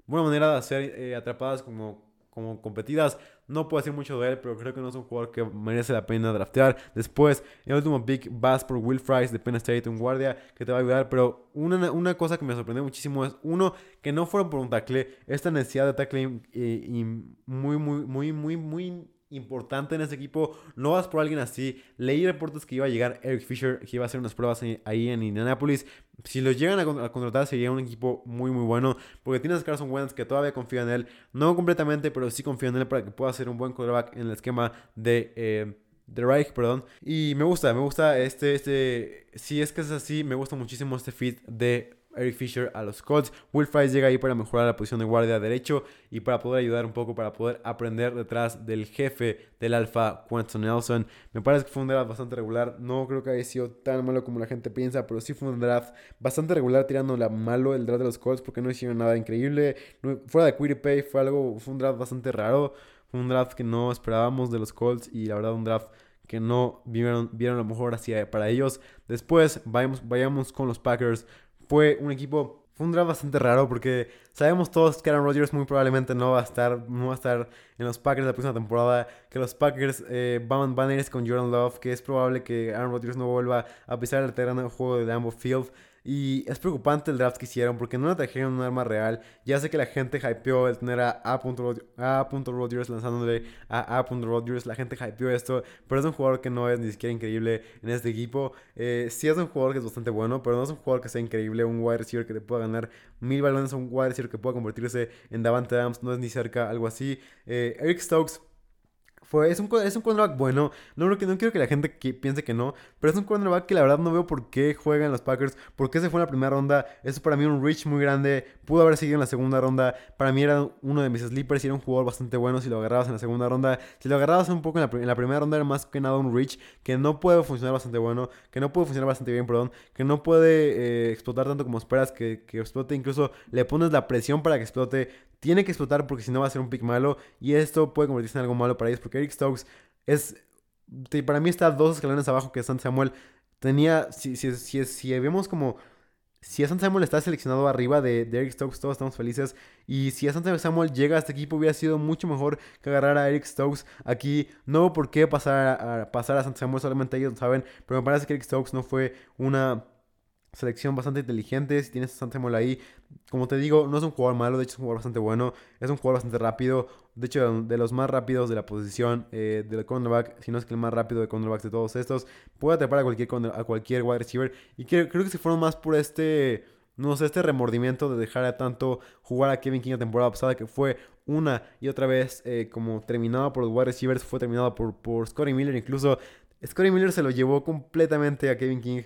buena manera de hacer eh, atrapadas como como competidas. No puedo decir mucho de él, pero creo que no es un jugador que merece la pena draftear. Después, el último pick, vas por Will Fries de Penn State, un guardia que te va a ayudar. Pero una, una cosa que me sorprendió muchísimo es, uno, que no fueron por un tackle. Esta necesidad de tackle eh, y muy, muy, muy, muy, muy importante en ese equipo. No vas por alguien así. Leí reportes que iba a llegar Eric Fisher, que iba a hacer unas pruebas ahí en Indianapolis. Si lo llegan a, contratar, sería un equipo muy, muy bueno. Porque tienes a Carson Wentz, que todavía confía en él. No completamente, pero sí confía en él para que pueda ser un buen quarterback en el esquema de. Eh, de Reich, perdón. Y me gusta, me gusta este, este, si es que es así, me gusta muchísimo este fit de Eric Fisher a los Colts. Will Fries llega ahí para mejorar la posición de guardia derecho y para poder ayudar un poco, para poder aprender detrás del jefe del alfa, Quentin Nelson. Me parece que fue un draft bastante regular. No creo que haya sido tan malo como la gente piensa, pero sí fue un draft bastante regular tirando la malo el draft de los Colts porque no hicieron nada increíble. fuera de Quiripay fue algo, fue un draft bastante raro. Fue un draft que no esperábamos de los Colts y la verdad un draft que no vieron, vieron lo mejor hacia para ellos. Después vayamos, vayamos con los Packers. Fue un equipo fue un draft bastante raro porque sabemos todos que Aaron Rodgers muy probablemente no va a estar, no va a estar en los Packers la próxima temporada. Que los Packers eh, van, ir con Jordan Love, que es probable que Aaron Rodgers no vuelva a pisar el terreno del juego de Lambeau Field. Y es preocupante el draft que hicieron porque no le trajeron un arma real. Ya sé que la gente hypeó el tener a A. Rodgers lanzándole a A. Rodgers. La gente hypeó esto, pero es un jugador que no es ni siquiera increíble en este equipo. Eh, sí es un jugador que es bastante bueno, pero no es un jugador que sea increíble. Un wide receiver que te pueda ganar mil balones, un wide receiver que pueda convertirse en Davante Adams. No es ni cerca algo así. Eh, Eric Stokes fue, es, un, es un cornerback bueno. No, no, no quiero que la gente piense que no. Pero es un cornerback que la verdad no veo por qué juega en los Packers. Por qué se fue en la primera ronda. Eso para mí un reach muy grande. Pudo haber seguido en la segunda ronda. Para mí era uno de mis sleepers y era un jugador bastante bueno si lo agarrabas en la segunda ronda. Si lo agarrabas un poco en la, primera ronda era más que nada un reach que no puede funcionar bastante bueno. Que no puede funcionar bastante bien, perdón. Que no puede eh, explotar tanto como esperas que explote. Incluso le pones la presión para que explote tiene que explotar porque si no va a ser un pick malo. Y esto puede convertirse en algo malo para ellos. Porque Eric Stokes es. Para mí está dos escalones abajo que San Samuel. Tenía. Si, si, si, si vemos como. Si a San Samuel está seleccionado arriba de, Eric Stokes, todos estamos felices. Y si a San Samuel llega a este equipo, hubiera sido mucho mejor que agarrar a Eric Stokes aquí. No por qué pasar a, pasar a San Samuel, solamente ellos lo saben. Pero me parece que Eric Stokes no fue una selección bastante inteligente. Si tienes a Samuel ahí, como te digo, no es un jugador malo, de hecho es un jugador bastante bueno. Es un jugador bastante rápido. De hecho, de los más rápidos de la posición eh, del cornerback, si no es que el más rápido de cornerbacks de todos estos, puede atrapar a cualquier, a cualquier wide receiver. Y creo, creo que se fueron más por este no sé, este remordimiento de dejar a tanto jugar a Kevin King la temporada pasada, que fue una y otra vez eh, como terminado por los wide receivers, fue terminado por, por Scotty Miller. Incluso Scotty Miller se lo llevó completamente a Kevin King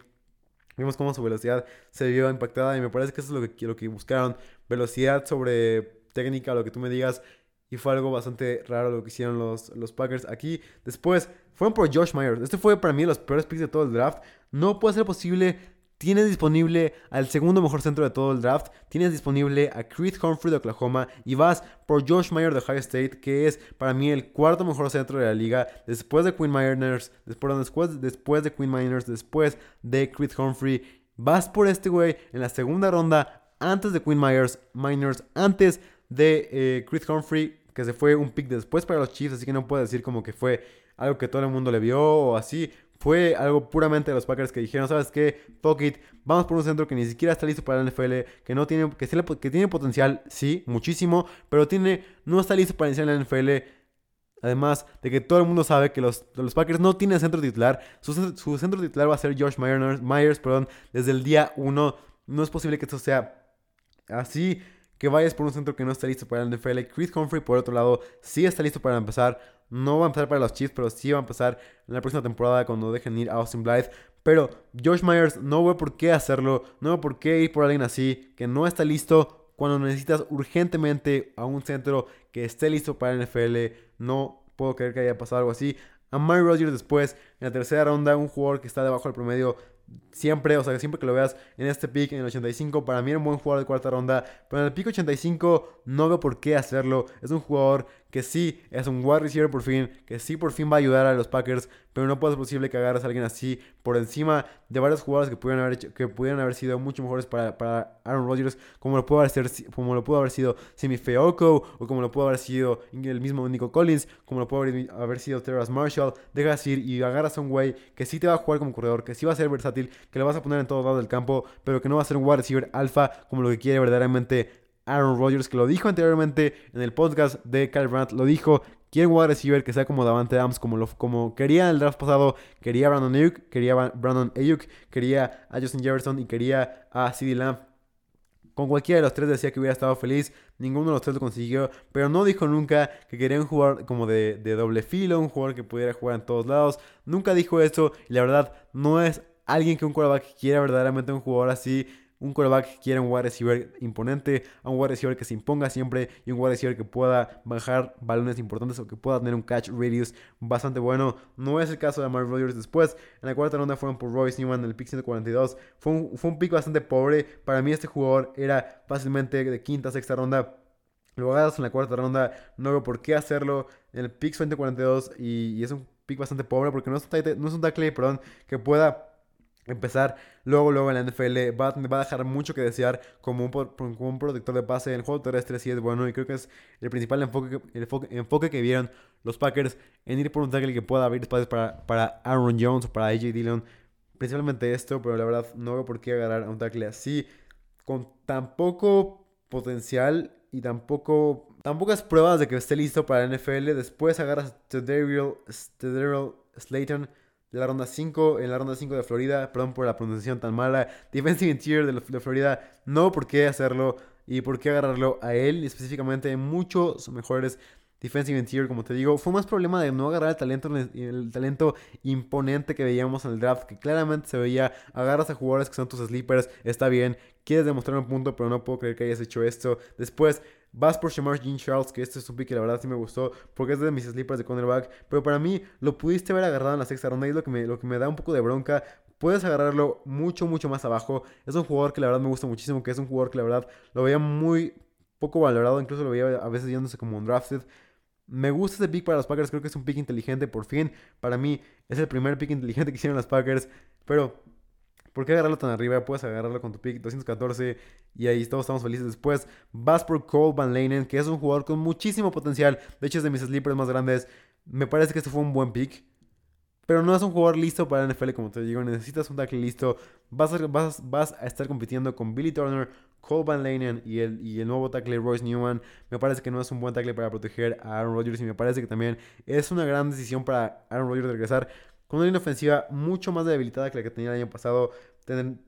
Vimos cómo su velocidad se vio impactada y me parece que eso es lo que, lo que buscaron. Velocidad sobre técnica, lo que tú me digas. Y fue algo bastante raro lo que hicieron los, los Packers aquí. Después, fueron por Josh Myers. Este fue para mí los peores picks de todo el draft. No puede ser posible Tienes disponible al segundo mejor centro de todo el draft. Tienes disponible a Creed Humphrey de Oklahoma. Y vas por Josh Meyer de Ohio State, que es para mí el cuarto mejor centro de la liga. Después de Quinn Miners, después, después, después de Quinn Miners, después de Creed Humphrey. Vas por este güey en la segunda ronda, antes de Quinn Myers, Miners, antes de eh, Creed Humphrey, que se fue un pick después para los Chiefs, así que no puedo decir como que fue algo que todo el mundo le vio o así. Fue algo puramente de los Packers que dijeron, ¿sabes qué? Fuck vamos por un centro que ni siquiera está listo para la NFL, que no tiene, que, tiene potencial, sí, muchísimo, pero tiene, no está listo para iniciar en la NFL. Además de que todo el mundo sabe que los, los Packers no tienen centro titular. Su, centro titular va a ser Josh Myers, Myers perdón, desde el día 1. No es posible que esto sea así que vayas por un centro que no está listo para la NFL. Chris Humphrey, por otro lado, sí está listo para empezar. No va a empezar para los Chiefs, pero sí va a empezar en la próxima temporada cuando dejen ir a Austin Blythe. Pero Josh Myers no ve por qué hacerlo, no ve por qué ir por alguien así, que no está listo cuando necesitas urgentemente a un centro que esté listo para la NFL. No puedo creer que haya pasado algo así. A Mary Rodgers después, en la tercera ronda, un jugador que está debajo del promedio siempre, o sea, siempre que lo veas en este pick, en el 85, para mí era un buen jugador de cuarta ronda, pero en el pick 85 no veo por qué hacerlo. Es un jugador que sí es un wide receiver por fin, que sí por fin va a ayudar a los Packers, pero no puede ser posible que agarres a alguien así por encima de varios jugadores que pudieran haber, que haber sido mucho mejores para, para Aaron Rodgers, como lo pudo haber, sido, como lo pudo haber sido Simi Feoko, o como lo pudo haber sido el mismo Nico Collins, como lo pudo haber, sido Terrace Marshall. Dejas ir y agarras a un güey que sí te va a jugar como corredor, que sí va a ser versátil, que lo vas a poner en todos lados del campo, pero que no va a ser un wide receiver alfa como lo que quiere verdaderamente Aaron Rodgers, que lo dijo anteriormente en el podcast de Kyle Brandt, lo dijo, quiere un wide receiver que sea como Davante Adams, como, lo, como quería el draft pasado, quería Brandon Ayuk, quería Brandon Ayuk, quería a Justin Jefferson y quería a CeeDee Lamb. Con cualquiera de los tres decía que hubiera estado feliz, ninguno de los tres lo consiguió, pero no dijo nunca que quería un jugador como de, de doble filo, un jugador que pudiera jugar en todos lados, nunca dijo eso y la verdad no es alguien que un quarterback quiera verdaderamente un jugador así un quarterback quiere un wide receiver imponente, a un wide receiver que se imponga siempre y un wide receiver que pueda bajar balones importantes o que pueda tener un catch radius bastante bueno. No es el caso de Mark Rodgers después. En la cuarta ronda fueron por Royce Newman en el pick 142. Fue un, fue un pick bastante pobre. Para mí este jugador era fácilmente de quinta, sexta ronda. Lo agarras en la cuarta ronda, no veo por qué hacerlo. En el pick 142 y, es un pick bastante pobre porque no es un, no es un tackle, perdón, que pueda empezar luego, luego en la NFL. Va, va a dejar mucho que desear como un, como un protector de pase. El juego terrestre sí es bueno y creo que es el principal enfoque, el enfoque, que vieron los Packers en ir por un tackle que pueda abrir espacios para, para Aaron Jones o para AJ Dillon. Principalmente esto, pero la verdad no veo por qué agarrar a un tackle así con tan poco potencial y tampoco tampoco pruebas de que esté listo para la NFL. Después agarras a Daryl Slayton de la ronda 5, en la ronda 5 de Florida, perdón por la pronunciación tan mala, Defensive Interior de, de Florida, no por qué hacerlo y por qué agarrarlo a él, específicamente muchos mejores Defensive Interior, como te digo, fue más problema de no agarrar el talento, el talento imponente que veíamos en el draft, que claramente se veía, agarras a jugadores que son tus sleepers, está bien, quieres demostrar un punto, pero no puedo creer que hayas hecho esto. Después, vas por Shamar Jean Charles, que este es un pick que la verdad sí me gustó, porque es de mis sleepers de cornerback, pero para mí lo pudiste haber agarrado en la sexta ronda y es lo que me, lo que me da un poco de bronca. Puedes agarrarlo mucho, mucho más abajo. Es un jugador que la verdad me gusta muchísimo, que es un jugador que la verdad lo veía muy poco valorado, incluso lo veía a veces yéndose como un drafted. Me gusta ese pick para los Packers, creo que es un pick inteligente, por fin. Para mí es el primer pick inteligente que hicieron los Packers, pero ¿por qué agarrarlo tan arriba? Puedes agarrarlo con tu pick 214 y ahí todos estamos felices. Después vas por Cole Van Lanen, que es un jugador con muchísimo potencial. De hecho, es de mis sleepers más grandes. Me parece que este fue un buen pick. Pero no es un jugador listo para la NFL, como te digo. Necesitas un tackle listo. Vas a, vas, vas a estar compitiendo con Billy Turner, Cole Van Lanen y el, y el nuevo tackle Royce Newman. Me parece que no es un buen tackle para proteger a Aaron Rodgers y me parece que también es una gran decisión para Aaron Rodgers regresar con una línea ofensiva mucho más debilitada que la que tenía el año pasado.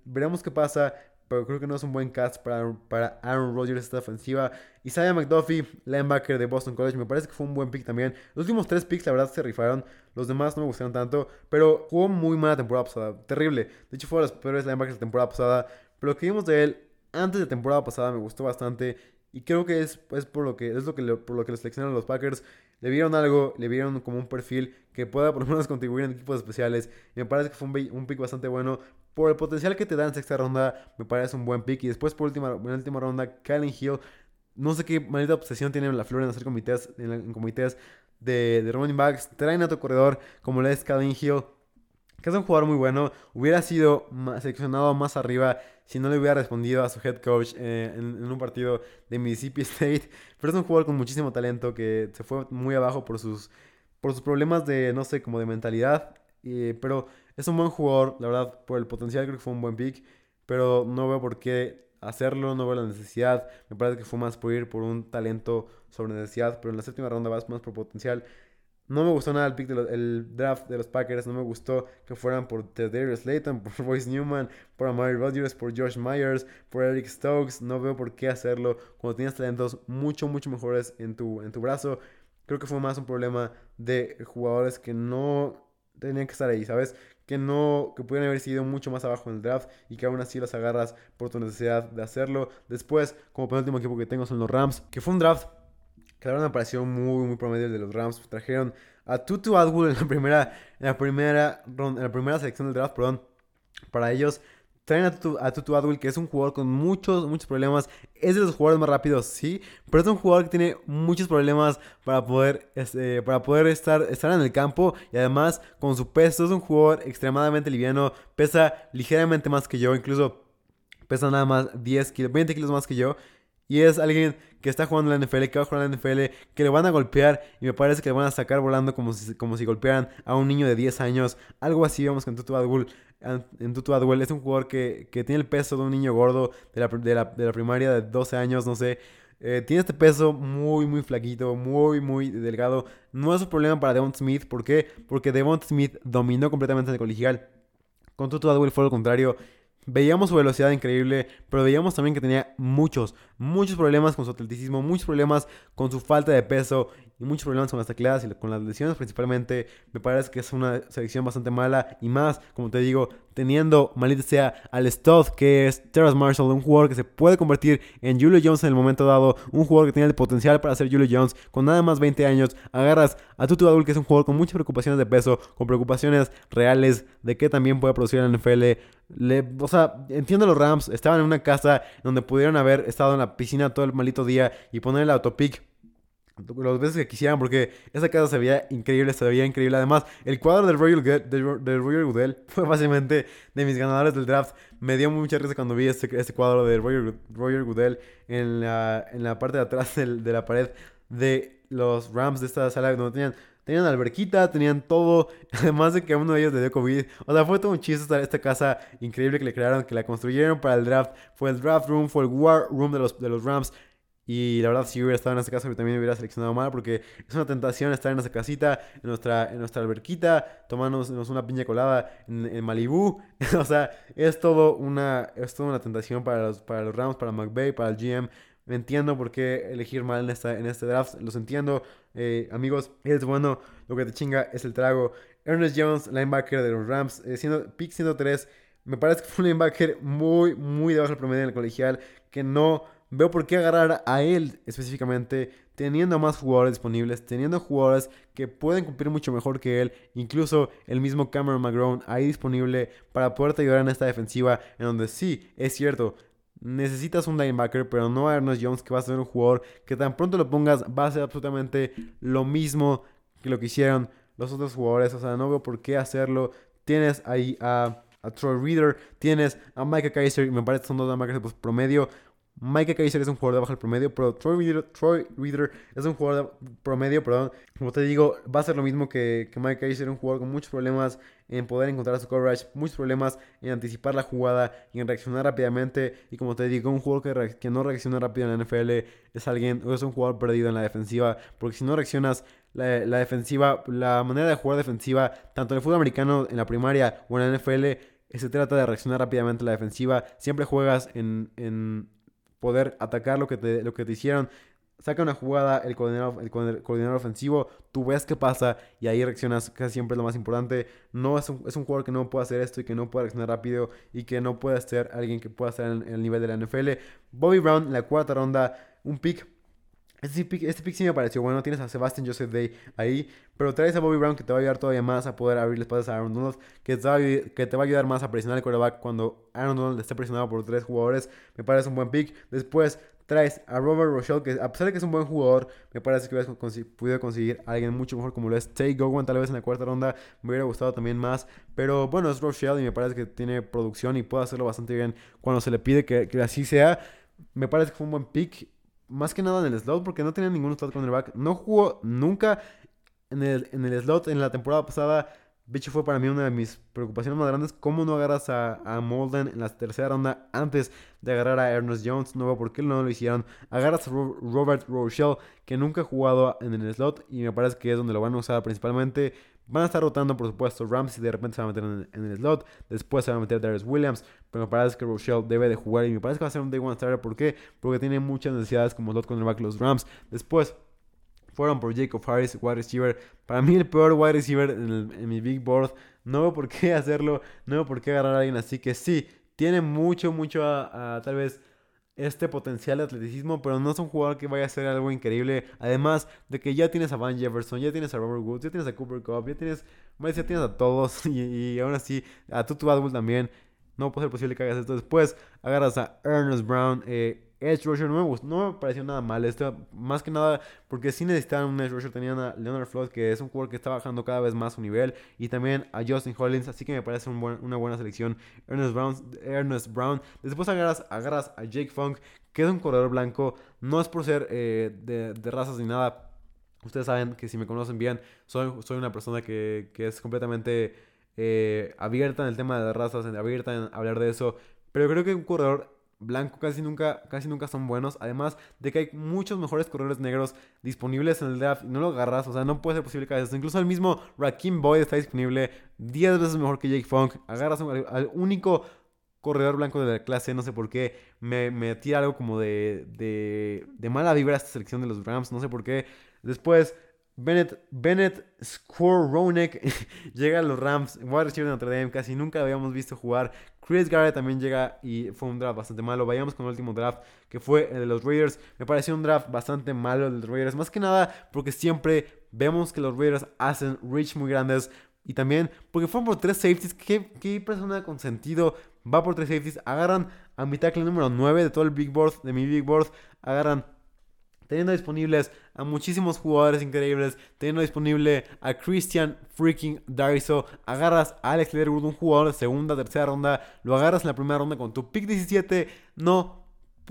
Veremos qué pasa, pero creo que no es un buen cast para, para Aaron Rodgers esta ofensiva. Isaiah McDuffie, linebacker de Boston College, me parece que fue un buen pick también. Los últimos tres picks, la verdad, se rifaron. Los demás no me gustaron tanto, pero jugó muy mala temporada pasada. Terrible. De hecho, fue de los peores linebackers de temporada pasada. Pero lo que vimos de él antes de temporada pasada me gustó bastante. Y creo que es, es por lo que es lo que por lo que le seleccionaron los Packers. Le vieron algo, le vieron como un perfil que pueda por lo menos contribuir en equipos especiales. Y me parece que fue un pick bastante bueno. Por el potencial que te da en sexta ronda, me parece un buen pick. Y después, por última, en última ronda, Kylen Hill. No sé qué maldita obsesión tiene la Flor en hacer comités, en, comités de, de running backs. Traen a tu corredor como le es Kylen Hill que es un jugador muy bueno. Hubiera sido seleccionado más arriba si no le hubiera respondido a su head coach eh, en, un partido de Mississippi State. Pero es un jugador con muchísimo talento que se fue muy abajo por sus, por sus problemas de, no sé, como de mentalidad. pero es un buen jugador, la verdad, por el potencial creo que fue un buen pick. Pero no veo por qué hacerlo, no veo la necesidad. Me parece que fue más por ir por un talento sobre necesidad. Pero en la séptima ronda vas más por potencial. No me gustó nada el pick del draft de los Packers. No me gustó que fueran por Darius Slayton, por Royce Newman, por Amari Rodgers, por Josh Myers, por Eric Stokes. No veo por qué hacerlo cuando tienes talentos mucho, mucho mejores en tu, en tu brazo. Creo que fue más un problema de jugadores que no tenían que estar ahí, ¿sabes? Que no, que pudieran haber sido mucho más abajo en el draft y que aún así los agarras por tu necesidad de hacerlo. Después, como penúltimo equipo que tengo son los Rams, que fue un draft que la verdad me muy, muy promedio de los Rams. Trajeron a Tutu Atwood en la primera, en la primera, en la primera selección del draft, perdón. Para ellos, traen a Tutu, a Tutu que es un jugador con muchos, muchos problemas. Es de los jugadores más rápidos, sí, pero es un jugador que tiene muchos problemas para poder, este, para poder estar, estar en el campo. Y además, con su peso, es un jugador extremadamente liviano. Pesa ligeramente más que yo, incluso pesa nada más 10 kilos, 20 kilos más que yo. Y es alguien que está jugando en la NFL, que va a jugar en la NFL, que le van a golpear y me parece que le van a sacar volando como si, como si golpearan a un niño de 10 años. Algo así vemos con Tutu Adwell. En Tutu Adwell es un jugador que, tiene el peso de un niño gordo de la, de la, primaria de 12 años, no sé. Eh, tiene este peso muy, muy flaquito, muy, muy delgado. No es un problema para Devon Smith. ¿Por qué? Porque Devon Smith dominó completamente el colegial. Con Tutu Adwell fue lo contrario. Veíamos su velocidad increíble, pero veíamos también que tenía muchos, muchos problemas con su atleticismo, muchos problemas con su falta de peso. Y muchos problemas con las tecladas y con las lesiones principalmente. Me parece que es una selección bastante mala y más, como te digo, teniendo, maldita sea, al que es Terrace Marshall, un jugador que se puede convertir en Julio Jones en el momento dado, un jugador que tiene el potencial para ser Julio Jones con nada más 20 años. Agarras a Tutu Adul, que es un jugador con muchas preocupaciones de peso, con preocupaciones reales de que también puede producir en NFL. Le, o sea, entiendo los Rams, estaban en una casa donde pudieron haber estado en la piscina todo el maldito día y poner el autopic las veces que quisieran, porque esa casa se veía increíble, se veía increíble. Además, el cuadro del Royal, del, Royal Goodell fue básicamente de mis ganadores del draft. Me dio mucha risa cuando vi ese cuadro del Royal, Royal Goodell en la, en la parte de atrás de la pared de los Rams de esta sala donde tenían Tenían alberquita, tenían todo. Además de que uno de ellos le dio COVID. O sea, fue todo un chiste esta, esta casa increíble que le crearon, que la construyeron para el draft. Fue el draft room, fue el war room de los, de los Rams. Y la verdad, si hubiera estado en esa casa, también me hubiera seleccionado mal, porque es una tentación estar en esa casita, en nuestra, en nuestra alberquita, tomándonos una piña colada en, en Malibú. o sea, es todo una, es toda una tentación para los, para los Rams, para McVay, para el GM. Entiendo por qué elegir mal en, esta, en este draft, los entiendo. Eh, amigos, es bueno, lo que te chinga es el trago. Ernest Jones, linebacker de los Rams, eh, siendo, pick 103, me parece que fue un linebacker muy, muy debajo del promedio en el colegial, que no veo por qué agarrar a él específicamente, teniendo más jugadores disponibles, teniendo jugadores que pueden cumplir mucho mejor que él, incluso el mismo Cameron McGrone ahí disponible para poderte ayudar en esta defensiva, en donde sí, es cierto, necesitas un linebacker, pero no a Ernest Jones, que va a ser un jugador que tan pronto lo pongas va a ser absolutamente lo mismo que lo que hicieron los otros jugadores, o sea, no veo por qué hacerlo. Tienes ahí a, Troy Reader, tienes a Micah Kaiser, y me parece que son dos linebackers pues, promedio. Mike Kaiser es un jugador de bajo el promedio, pero Troy Reader, es un jugador de promedio, perdón. Como te digo, va a ser lo mismo que, que Mike Kaiser, un jugador con muchos problemas en poder encontrar su coverage, muchos problemas en anticipar la jugada y en reaccionar rápidamente. Y como te digo, un jugador que, que no reacciona rápido en la NFL es alguien, es un jugador perdido en la defensiva, porque si no reaccionas, la, la defensiva, la manera de jugar defensiva, tanto en el fútbol americano, en la primaria o en la NFL, se trata de reaccionar rápidamente a la defensiva. Siempre juegas en, en poder atacar lo que te, lo que te hicieron. Saca una jugada el coordinador, el coordinador ofensivo, tú ves qué pasa y ahí reaccionas, casi siempre es lo más importante. No es un, es un jugador que no puede hacer esto y que no puede reaccionar rápido y que no puede ser alguien que pueda estar en, el nivel de la NFL. Bobby Brown, la cuarta ronda, un pick este pick, este sí me pareció bueno. Tienes a Sebastian Joseph Day ahí. Pero traes a Bobby Brown que te va a ayudar todavía más a poder abrir espacios a Aaron Donald. Que te, va a, que te va a ayudar más a presionar el quarterback cuando Aaron Donald esté presionado por tres jugadores. Me parece un buen pick. Después traes a Robert Rochelle, que a pesar de que es un buen jugador, me parece que hubieras podido conseguir a alguien mucho mejor como lo es Tay Gowan, tal vez en la cuarta ronda. Me hubiera gustado también más. Pero bueno, es Rochelle y me parece que tiene producción y puede hacerlo bastante bien cuando se le pide que, que así sea. Me parece que fue un buen pick más que nada en el slot, porque no tenía ningún slot back No jugó nunca en el, en el slot en la temporada pasada. Bicho fue para mí una de mis preocupaciones más grandes. ¿Cómo no agarras a, a, Molden en la tercera ronda antes de agarrar a Ernest Jones? No veo por qué no lo hicieron. Agarras a Robert Rochelle, que nunca ha jugado en el slot y me parece que es donde lo van a usar principalmente. Van a estar rotando, por supuesto, Ramsey de repente se va a meter en, el slot. Después se va a meter Darius Williams. Pero me parece que Rochelle debe de jugar. Y me parece que va a ser un day one starter. ¿Por qué? Porque tiene muchas necesidades como slot cornerback los Rams. Después fueron por Jacob Harris, wide receiver. Para mí el peor wide receiver en, mi big board. No veo por qué hacerlo. No veo por qué agarrar a alguien así que sí. Tiene mucho, mucho a tal vez este potencial de atleticismo, pero no es un jugador que vaya a ser algo increíble. Además de que ya tienes a Van Jefferson, ya tienes a Robert Woods, ya tienes a Cooper Cup, ya tienes, ya tienes a todos y, aún así a Tutu Atwell también. No puede ser posible que hagas esto. Después agarras a Ernest Brown. Eh, Edge Rusher me, no me pareció nada mal. Esto, más que nada porque si necesitaban un Edge Rusher. Tenían a Leonard Floyd, que es un jugador que está bajando cada vez más su nivel. Y también a Justin Hollins. Así que me parece una buena selección. Ernest Brown, Ernest Brown. Después agarras, agarras a Jake Funk, que es un corredor blanco. No es por ser eh, de, razas ni nada. Ustedes saben que si me conocen bien, soy, soy una persona que, que es completamente eh, abierta en el tema de razas, abierta en hablar de eso. Pero creo que un corredor blanco casi nunca, casi nunca son buenos. Además de que hay muchos mejores corredores negros disponibles en el draft y no lo agarras. O sea, no puede ser posible que hagas. Incluso el mismo Rakim Boyd está disponible 10 veces mejor que Jake Funk. Agarras al, único corredor blanco de la clase, no sé por qué. Me, me tira algo como de, de, de mala vibra esta selección de los Rams, no sé por qué. Después Bennett, Bennett Skowronek llega a los Rams. A recibir de Notre Dame. Casi nunca habíamos visto jugar. Chris Garrett también llega y fue un draft bastante malo. Vayamos con el último draft que fue el de los Raiders. Me pareció un draft bastante malo el de los Raiders. Más que nada porque siempre vemos que los Raiders hacen reach muy grandes. Y también porque fueron por tres safeties. ¿Qué, qué persona con sentido va por tres safeties? Agarran a mi tackle número 9 de todo el Big Board, de mi Big Board. Agarran teniendo disponibles a muchísimos jugadores increíbles, teniendo disponible a Christian freaking Dariso, agarras a Alex Leatherwood, un jugador de segunda, tercera ronda, lo agarras en la primera ronda con tu pick 17, no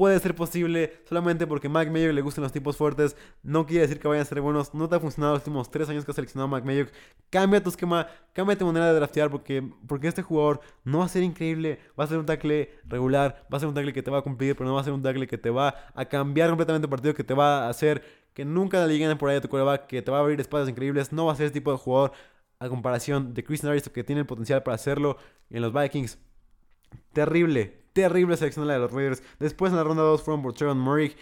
puede ser posible solamente porque Mike Mayock le gustan los tipos fuertes. No quiere decir que vayan a ser buenos. No te ha funcionado los últimos tres años que has seleccionado a Mike Mayock. Cambia tu esquema, cambia tu manera de draftear porque, porque este jugador no va a ser increíble. Va a ser un tackle regular, va a ser un tackle que te va a cumplir, pero no va a ser un tackle que te va a cambiar completamente el partido, que te va a hacer que nunca le lleguen por ahí a tu coreback, que te va a abrir espacios increíbles. No va a ser ese tipo de jugador a comparación de Chris Aristo que tiene el potencial para hacerlo en los Vikings. Terrible, terrible selección de los Raiders. Después en la ronda 2 fueron por Trevor Murray.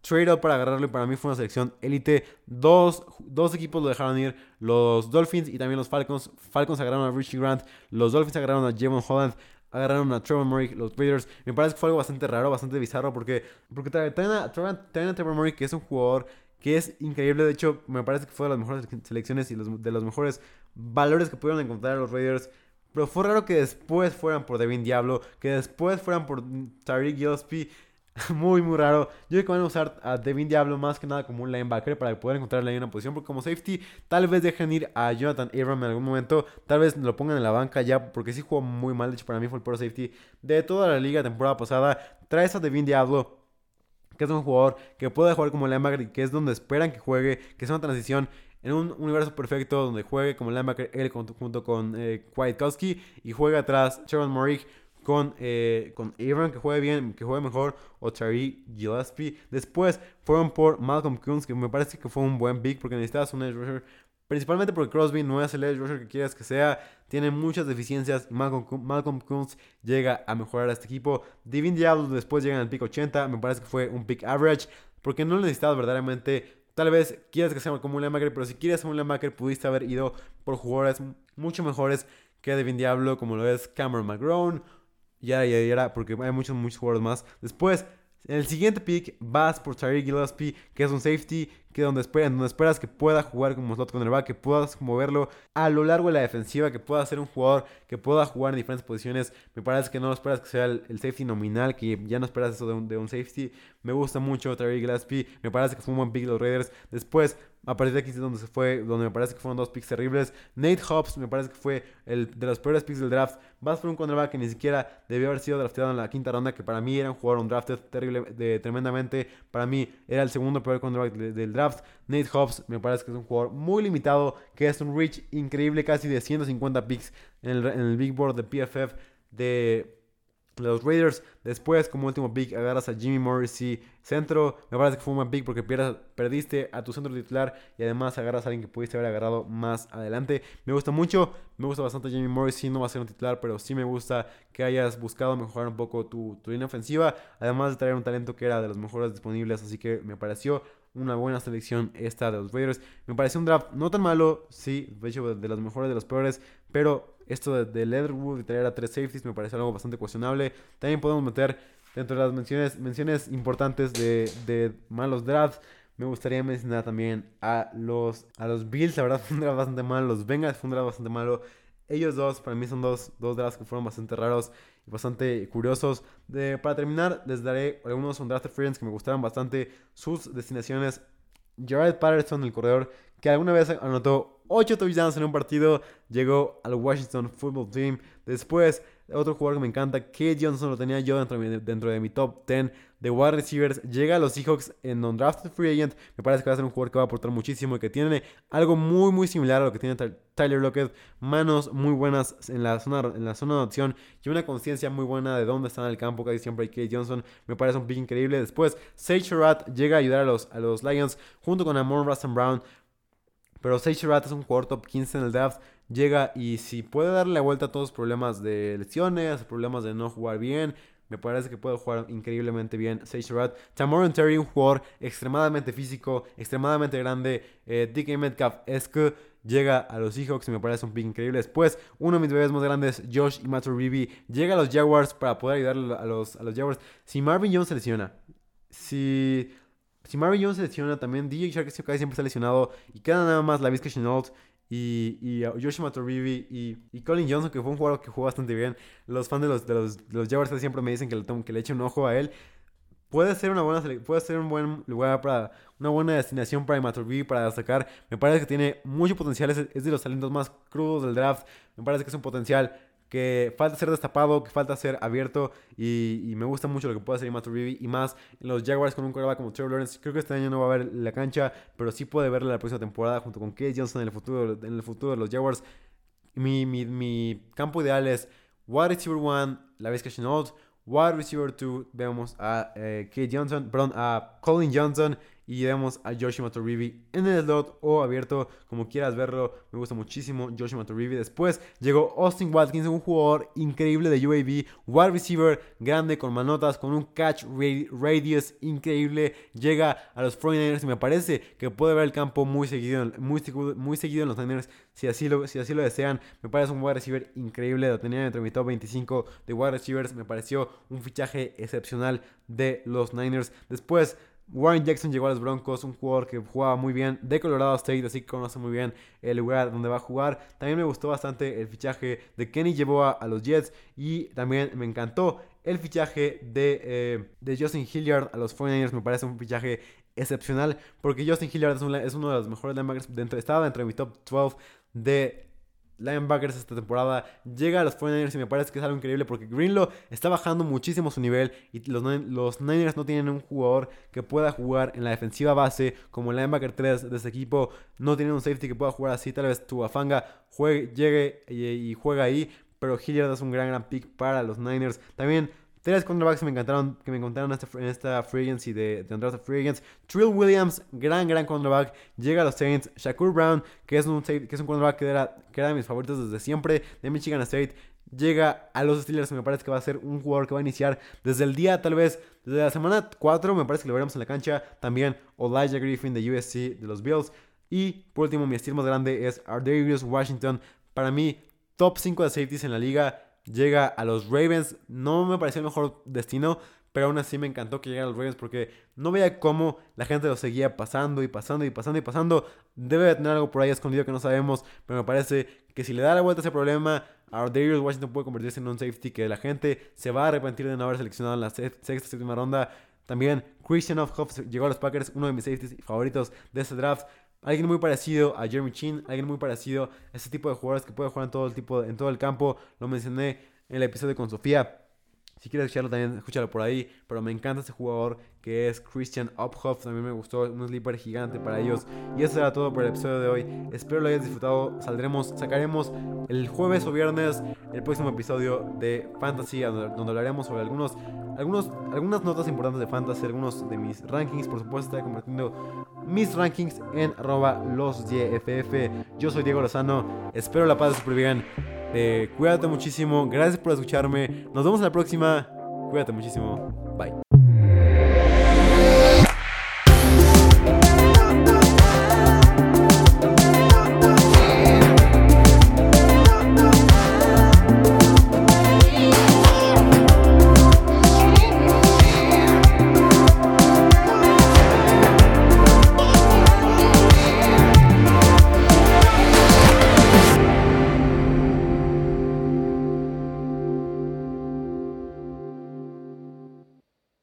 Trade para agarrarlo y para mí fue una selección élite. Dos, dos, equipos lo dejaron ir. Los Dolphins y también los Falcons. Falcons agarraron a Richie Grant. Los Dolphins agarraron a Javon Holland. Agarraron a Trevor Murray, los Raiders. Me parece que fue algo bastante raro, bastante bizarro. Porque, porque traen a, Trevor Murray, que es un jugador que es increíble. De hecho, me parece que fue de las mejores selecciones y de los mejores valores que pudieron encontrar los Raiders. Pero fue raro que después fueran por Devin Diablo, que después fueran por Tariq Gillespie. muy, muy raro. Yo creo que van a usar a Devin Diablo más que nada como un linebacker para poder encontrarle ahí una posición. Porque como safety, tal vez dejen ir a Jonathan Abram en algún momento. Tal vez lo pongan en la banca ya, porque sí jugó muy mal. De hecho, para mí fue el pro safety de toda la liga temporada pasada. Traes a Devin Diablo que es un jugador que puede jugar como linebacker y que es donde esperan que juegue, que es una transición en un universo perfecto donde juegue como linebacker él junto con eh, Kwiatkowski y juega atrás Sharon Morik con, eh, con que juegue bien, que juegue mejor, o Tari Gillespie. Después fueron por Malcolm Coons, que me parece que fue un buen pick porque necesitabas un edge rusher. Principalmente porque Crosby no es el edge rusher que quieras que sea. Tiene muchas deficiencias. Malcolm, Malcolm Coons llega a mejorar a este equipo. Divin Diablo después llega al pick 80. Me parece que fue un pick average. Porque no necesitabas verdaderamente Tal vez quieras que sea como un linebacker, pero si quieres ser un linebacker, pudiste haber ido por jugadores mucho mejores que Devin Diablo, como lo es Cameron McGrone, ya, ya, ya, porque hay muchos, muchos jugadores más. Después, en el siguiente pick vas por Tariq Gillespie, que es un safety, que donde, esperas, donde esperas que pueda jugar como slot cornerback, que puedas moverlo a lo largo de la defensiva, que pueda ser un jugador que pueda jugar en diferentes posiciones. Me parece que no esperas que sea el, safety nominal, que ya no esperas eso de un, de safety. Me gusta mucho Tariq Gillespie, me parece que fue un buen pick de los Raiders. Después, a partir de aquí es donde se fue, donde me parece que fueron dos picks terribles. Nate Hobbs me parece que fue el de los peores picks del draft. Vas por un cornerback que ni siquiera debió haber sido drafteado en la quinta ronda, que para mí era un jugador, un drafted terrible, de, tremendamente. Para mí era el segundo peor cornerback del draft. Nate Hobbs me parece que es un jugador muy limitado, que es un reach increíble, casi de 150 picks en el, big board de PFF de los Raiders. Después, como último pick, agarras a Jimmy Morrissey centro. Me parece que fue un buen pick porque perdiste a tu centro titular y además agarras a alguien que pudiste haber agarrado más adelante. Me gusta mucho, me gusta bastante Jimmy Morrissey. No va a ser un titular, pero sí me gusta que hayas buscado mejorar un poco tu, tu línea ofensiva. Además de traer un talento que era de los mejores disponibles, así que me pareció una buena selección esta de los Raiders. Me pareció un draft no tan malo, sí, de hecho de los mejores de los peores, pero esto de, de Leatherwood y traer a tres safeties me parece algo bastante cuestionable. También podemos meter dentro de las menciones, menciones importantes de, de malos drafts. Me gustaría mencionar también a los, a los Bills, la verdad fue un draft bastante malo. Los Bengals fue un draft bastante malo. Ellos dos, para mí son dos, dos drafts que fueron bastante raros bastante curiosos. De, para terminar, les daré algunos undrafted friends que me gustaron bastante. Sus destinaciones. Jared Patterson, el corredor, que alguna vez anotó 8 touchdowns en un partido, llegó al Washington Football Team. Después, otro jugador que me encanta, Kate Johnson, lo tenía yo dentro de, mi, top 10 de wide receivers. Llega a los Seahawks en non-drafted free agent. Me parece que va a ser un jugador que va a aportar muchísimo y que tiene algo muy, muy similar a lo que tiene Tyler Lockett. Manos muy buenas en la zona, en la zona de opción y una conciencia muy buena de dónde está en el campo. Casi siempre hay Kate Johnson. Me parece un pick increíble. Después, Sage llega a ayudar a los, a los Lions junto con Amon Rustin Brown. Pero Sage es un jugador top 15 en el draft. Llega y si puede darle la vuelta a todos los problemas de lesiones, problemas de no jugar bien, Me parece que puede jugar increíblemente bien Sage Surratt. Tamoran Terry, un jugador extremadamente físico, extremadamente grande. Eh, DK Metcalf es que llega a los Seahawks y me parece un pick increíble. Después, uno de mis bebés más grandes, Josh Imatouribi, llega a los Jaguars para poder ayudarle a los, a los Jaguars. Si Marvin Jones se lesiona, si, si Marvin Jones se lesiona, también DJ Shark siempre está lesionado y queda nada más la Vizca Chenault y, y Josh Imatouribi y, y, Colin Johnson, que fue un jugador que jugó bastante bien. Los fans de los, de los, de los Jaguars siempre me dicen que le, que le eche un ojo a él. Puede ser una buena puede ser un buen lugar para una buena destinación para Maturby para destacar. Me parece que tiene mucho potencial es, de los talentos más crudos del draft. Me parece que es un potencial que falta ser destapado que falta ser abierto y, me gusta mucho lo que puede hacer Maturby y más en los Jaguars con un quarterback como Trevor Lawrence. Creo que este año no va a ver la cancha pero sí puede verla la próxima temporada junto con Case Johnson en el futuro en el futuro de los Jaguars. Mi, mi, mi campo ideal es wide receiver 1 la vez que Wide receiver 2 vemos a eh, Johnson, perdón, a Colin Johnson y vemos a Josh Matoribi en el slot o abierto, como quieras verlo. Me gusta muchísimo Josh Matoribi. Después llegó Austin Watkins, un jugador increíble de UAB, wide receiver grande con manotas, con un catch radius increíble. Llega a los 49ers y me parece que puede ver el campo muy seguido, muy, muy seguido en los Niners si así, lo, si así lo desean. Me parece un wide receiver increíble. Lo tenía entre mi top 25 de wide receivers. Me pareció un fichaje excepcional de los Niners. Después Warren Jackson llegó a los Broncos, un jugador que jugaba muy bien de Colorado State, así que conoce muy bien el lugar donde va a jugar. También me gustó bastante el fichaje de Kenny llevó a, los Jets y también me encantó el fichaje de, eh, de Justin Hilliard a los 49ers. Me parece un fichaje excepcional porque Justin Hilliard es, uno de los mejores linebackers, dentro, estaba entre mi top 12 de linebackers esta temporada. Llega a los 49ers y me parece que es algo increíble porque Greenlaw está bajando muchísimo su nivel y los, los Niners no tienen un jugador que pueda jugar en la defensiva base como el linebacker 3 de este equipo. No tienen un safety que pueda jugar así. Tal vez Tuafanga juegue, llegue y, y juega ahí. Pero Hilliard es un gran, gran pick para los Niners. También Tres cornerbacks que me encantaron, que me encontraron en esta, free agency de, de Free Agents. Trill Williams, gran, gran cornerback, llega a los Saints. Shakur Brown, que es un, que es un cornerback que era, que era de mis favoritos desde siempre, de Michigan State. Llega a los Steelers, me parece que va a ser un jugador que va a iniciar desde el día, tal vez, desde la semana 4, me parece que lo veremos en la cancha. También Elijah Griffin de USC, de los Bills. Y por último, mi estilo más grande es Ardarius Washington. Para mí, top 5 de safeties en la liga llega a los Ravens. No me pareció el mejor destino, pero aún así me encantó que llegara a los Ravens porque no veía cómo la gente lo seguía pasando y pasando y pasando y pasando. Debe de tener algo por ahí escondido que no sabemos, pero me parece que si le da la vuelta a ese problema, Darius Washington puede convertirse en un safety que la gente se va a arrepentir de no haber seleccionado en la sexta, séptima ronda. También Christian Hoff llegó a los Packers, uno de mis safeties favoritos de este draft. Alguien muy parecido a Jeremy Chin, alguien muy parecido a ese tipo de jugadores que puede jugar en todo el tipo en todo el campo. Lo mencioné en el episodio con Sofía. Si quieres escucharlo también, escúchalo por ahí. Pero me encanta ese jugador que es Christian Uphoff. También me gustó, un sleeper gigante para ellos. Y eso era todo por el episodio de hoy. Espero lo hayas disfrutado. Saldremos, sacaremos el jueves o viernes el próximo episodio de Fantasy, donde, hablaremos sobre algunos, algunos, algunas notas importantes de Fantasy, algunos de mis rankings. Por supuesto, estaré convirtiendo mis rankings en arroba Yo soy Diego Lozano. Espero la paz súper bien. Eh, cuídate muchísimo. Gracias por escucharme. Nos vemos en la próxima. Cuídate muchísimo. Bye.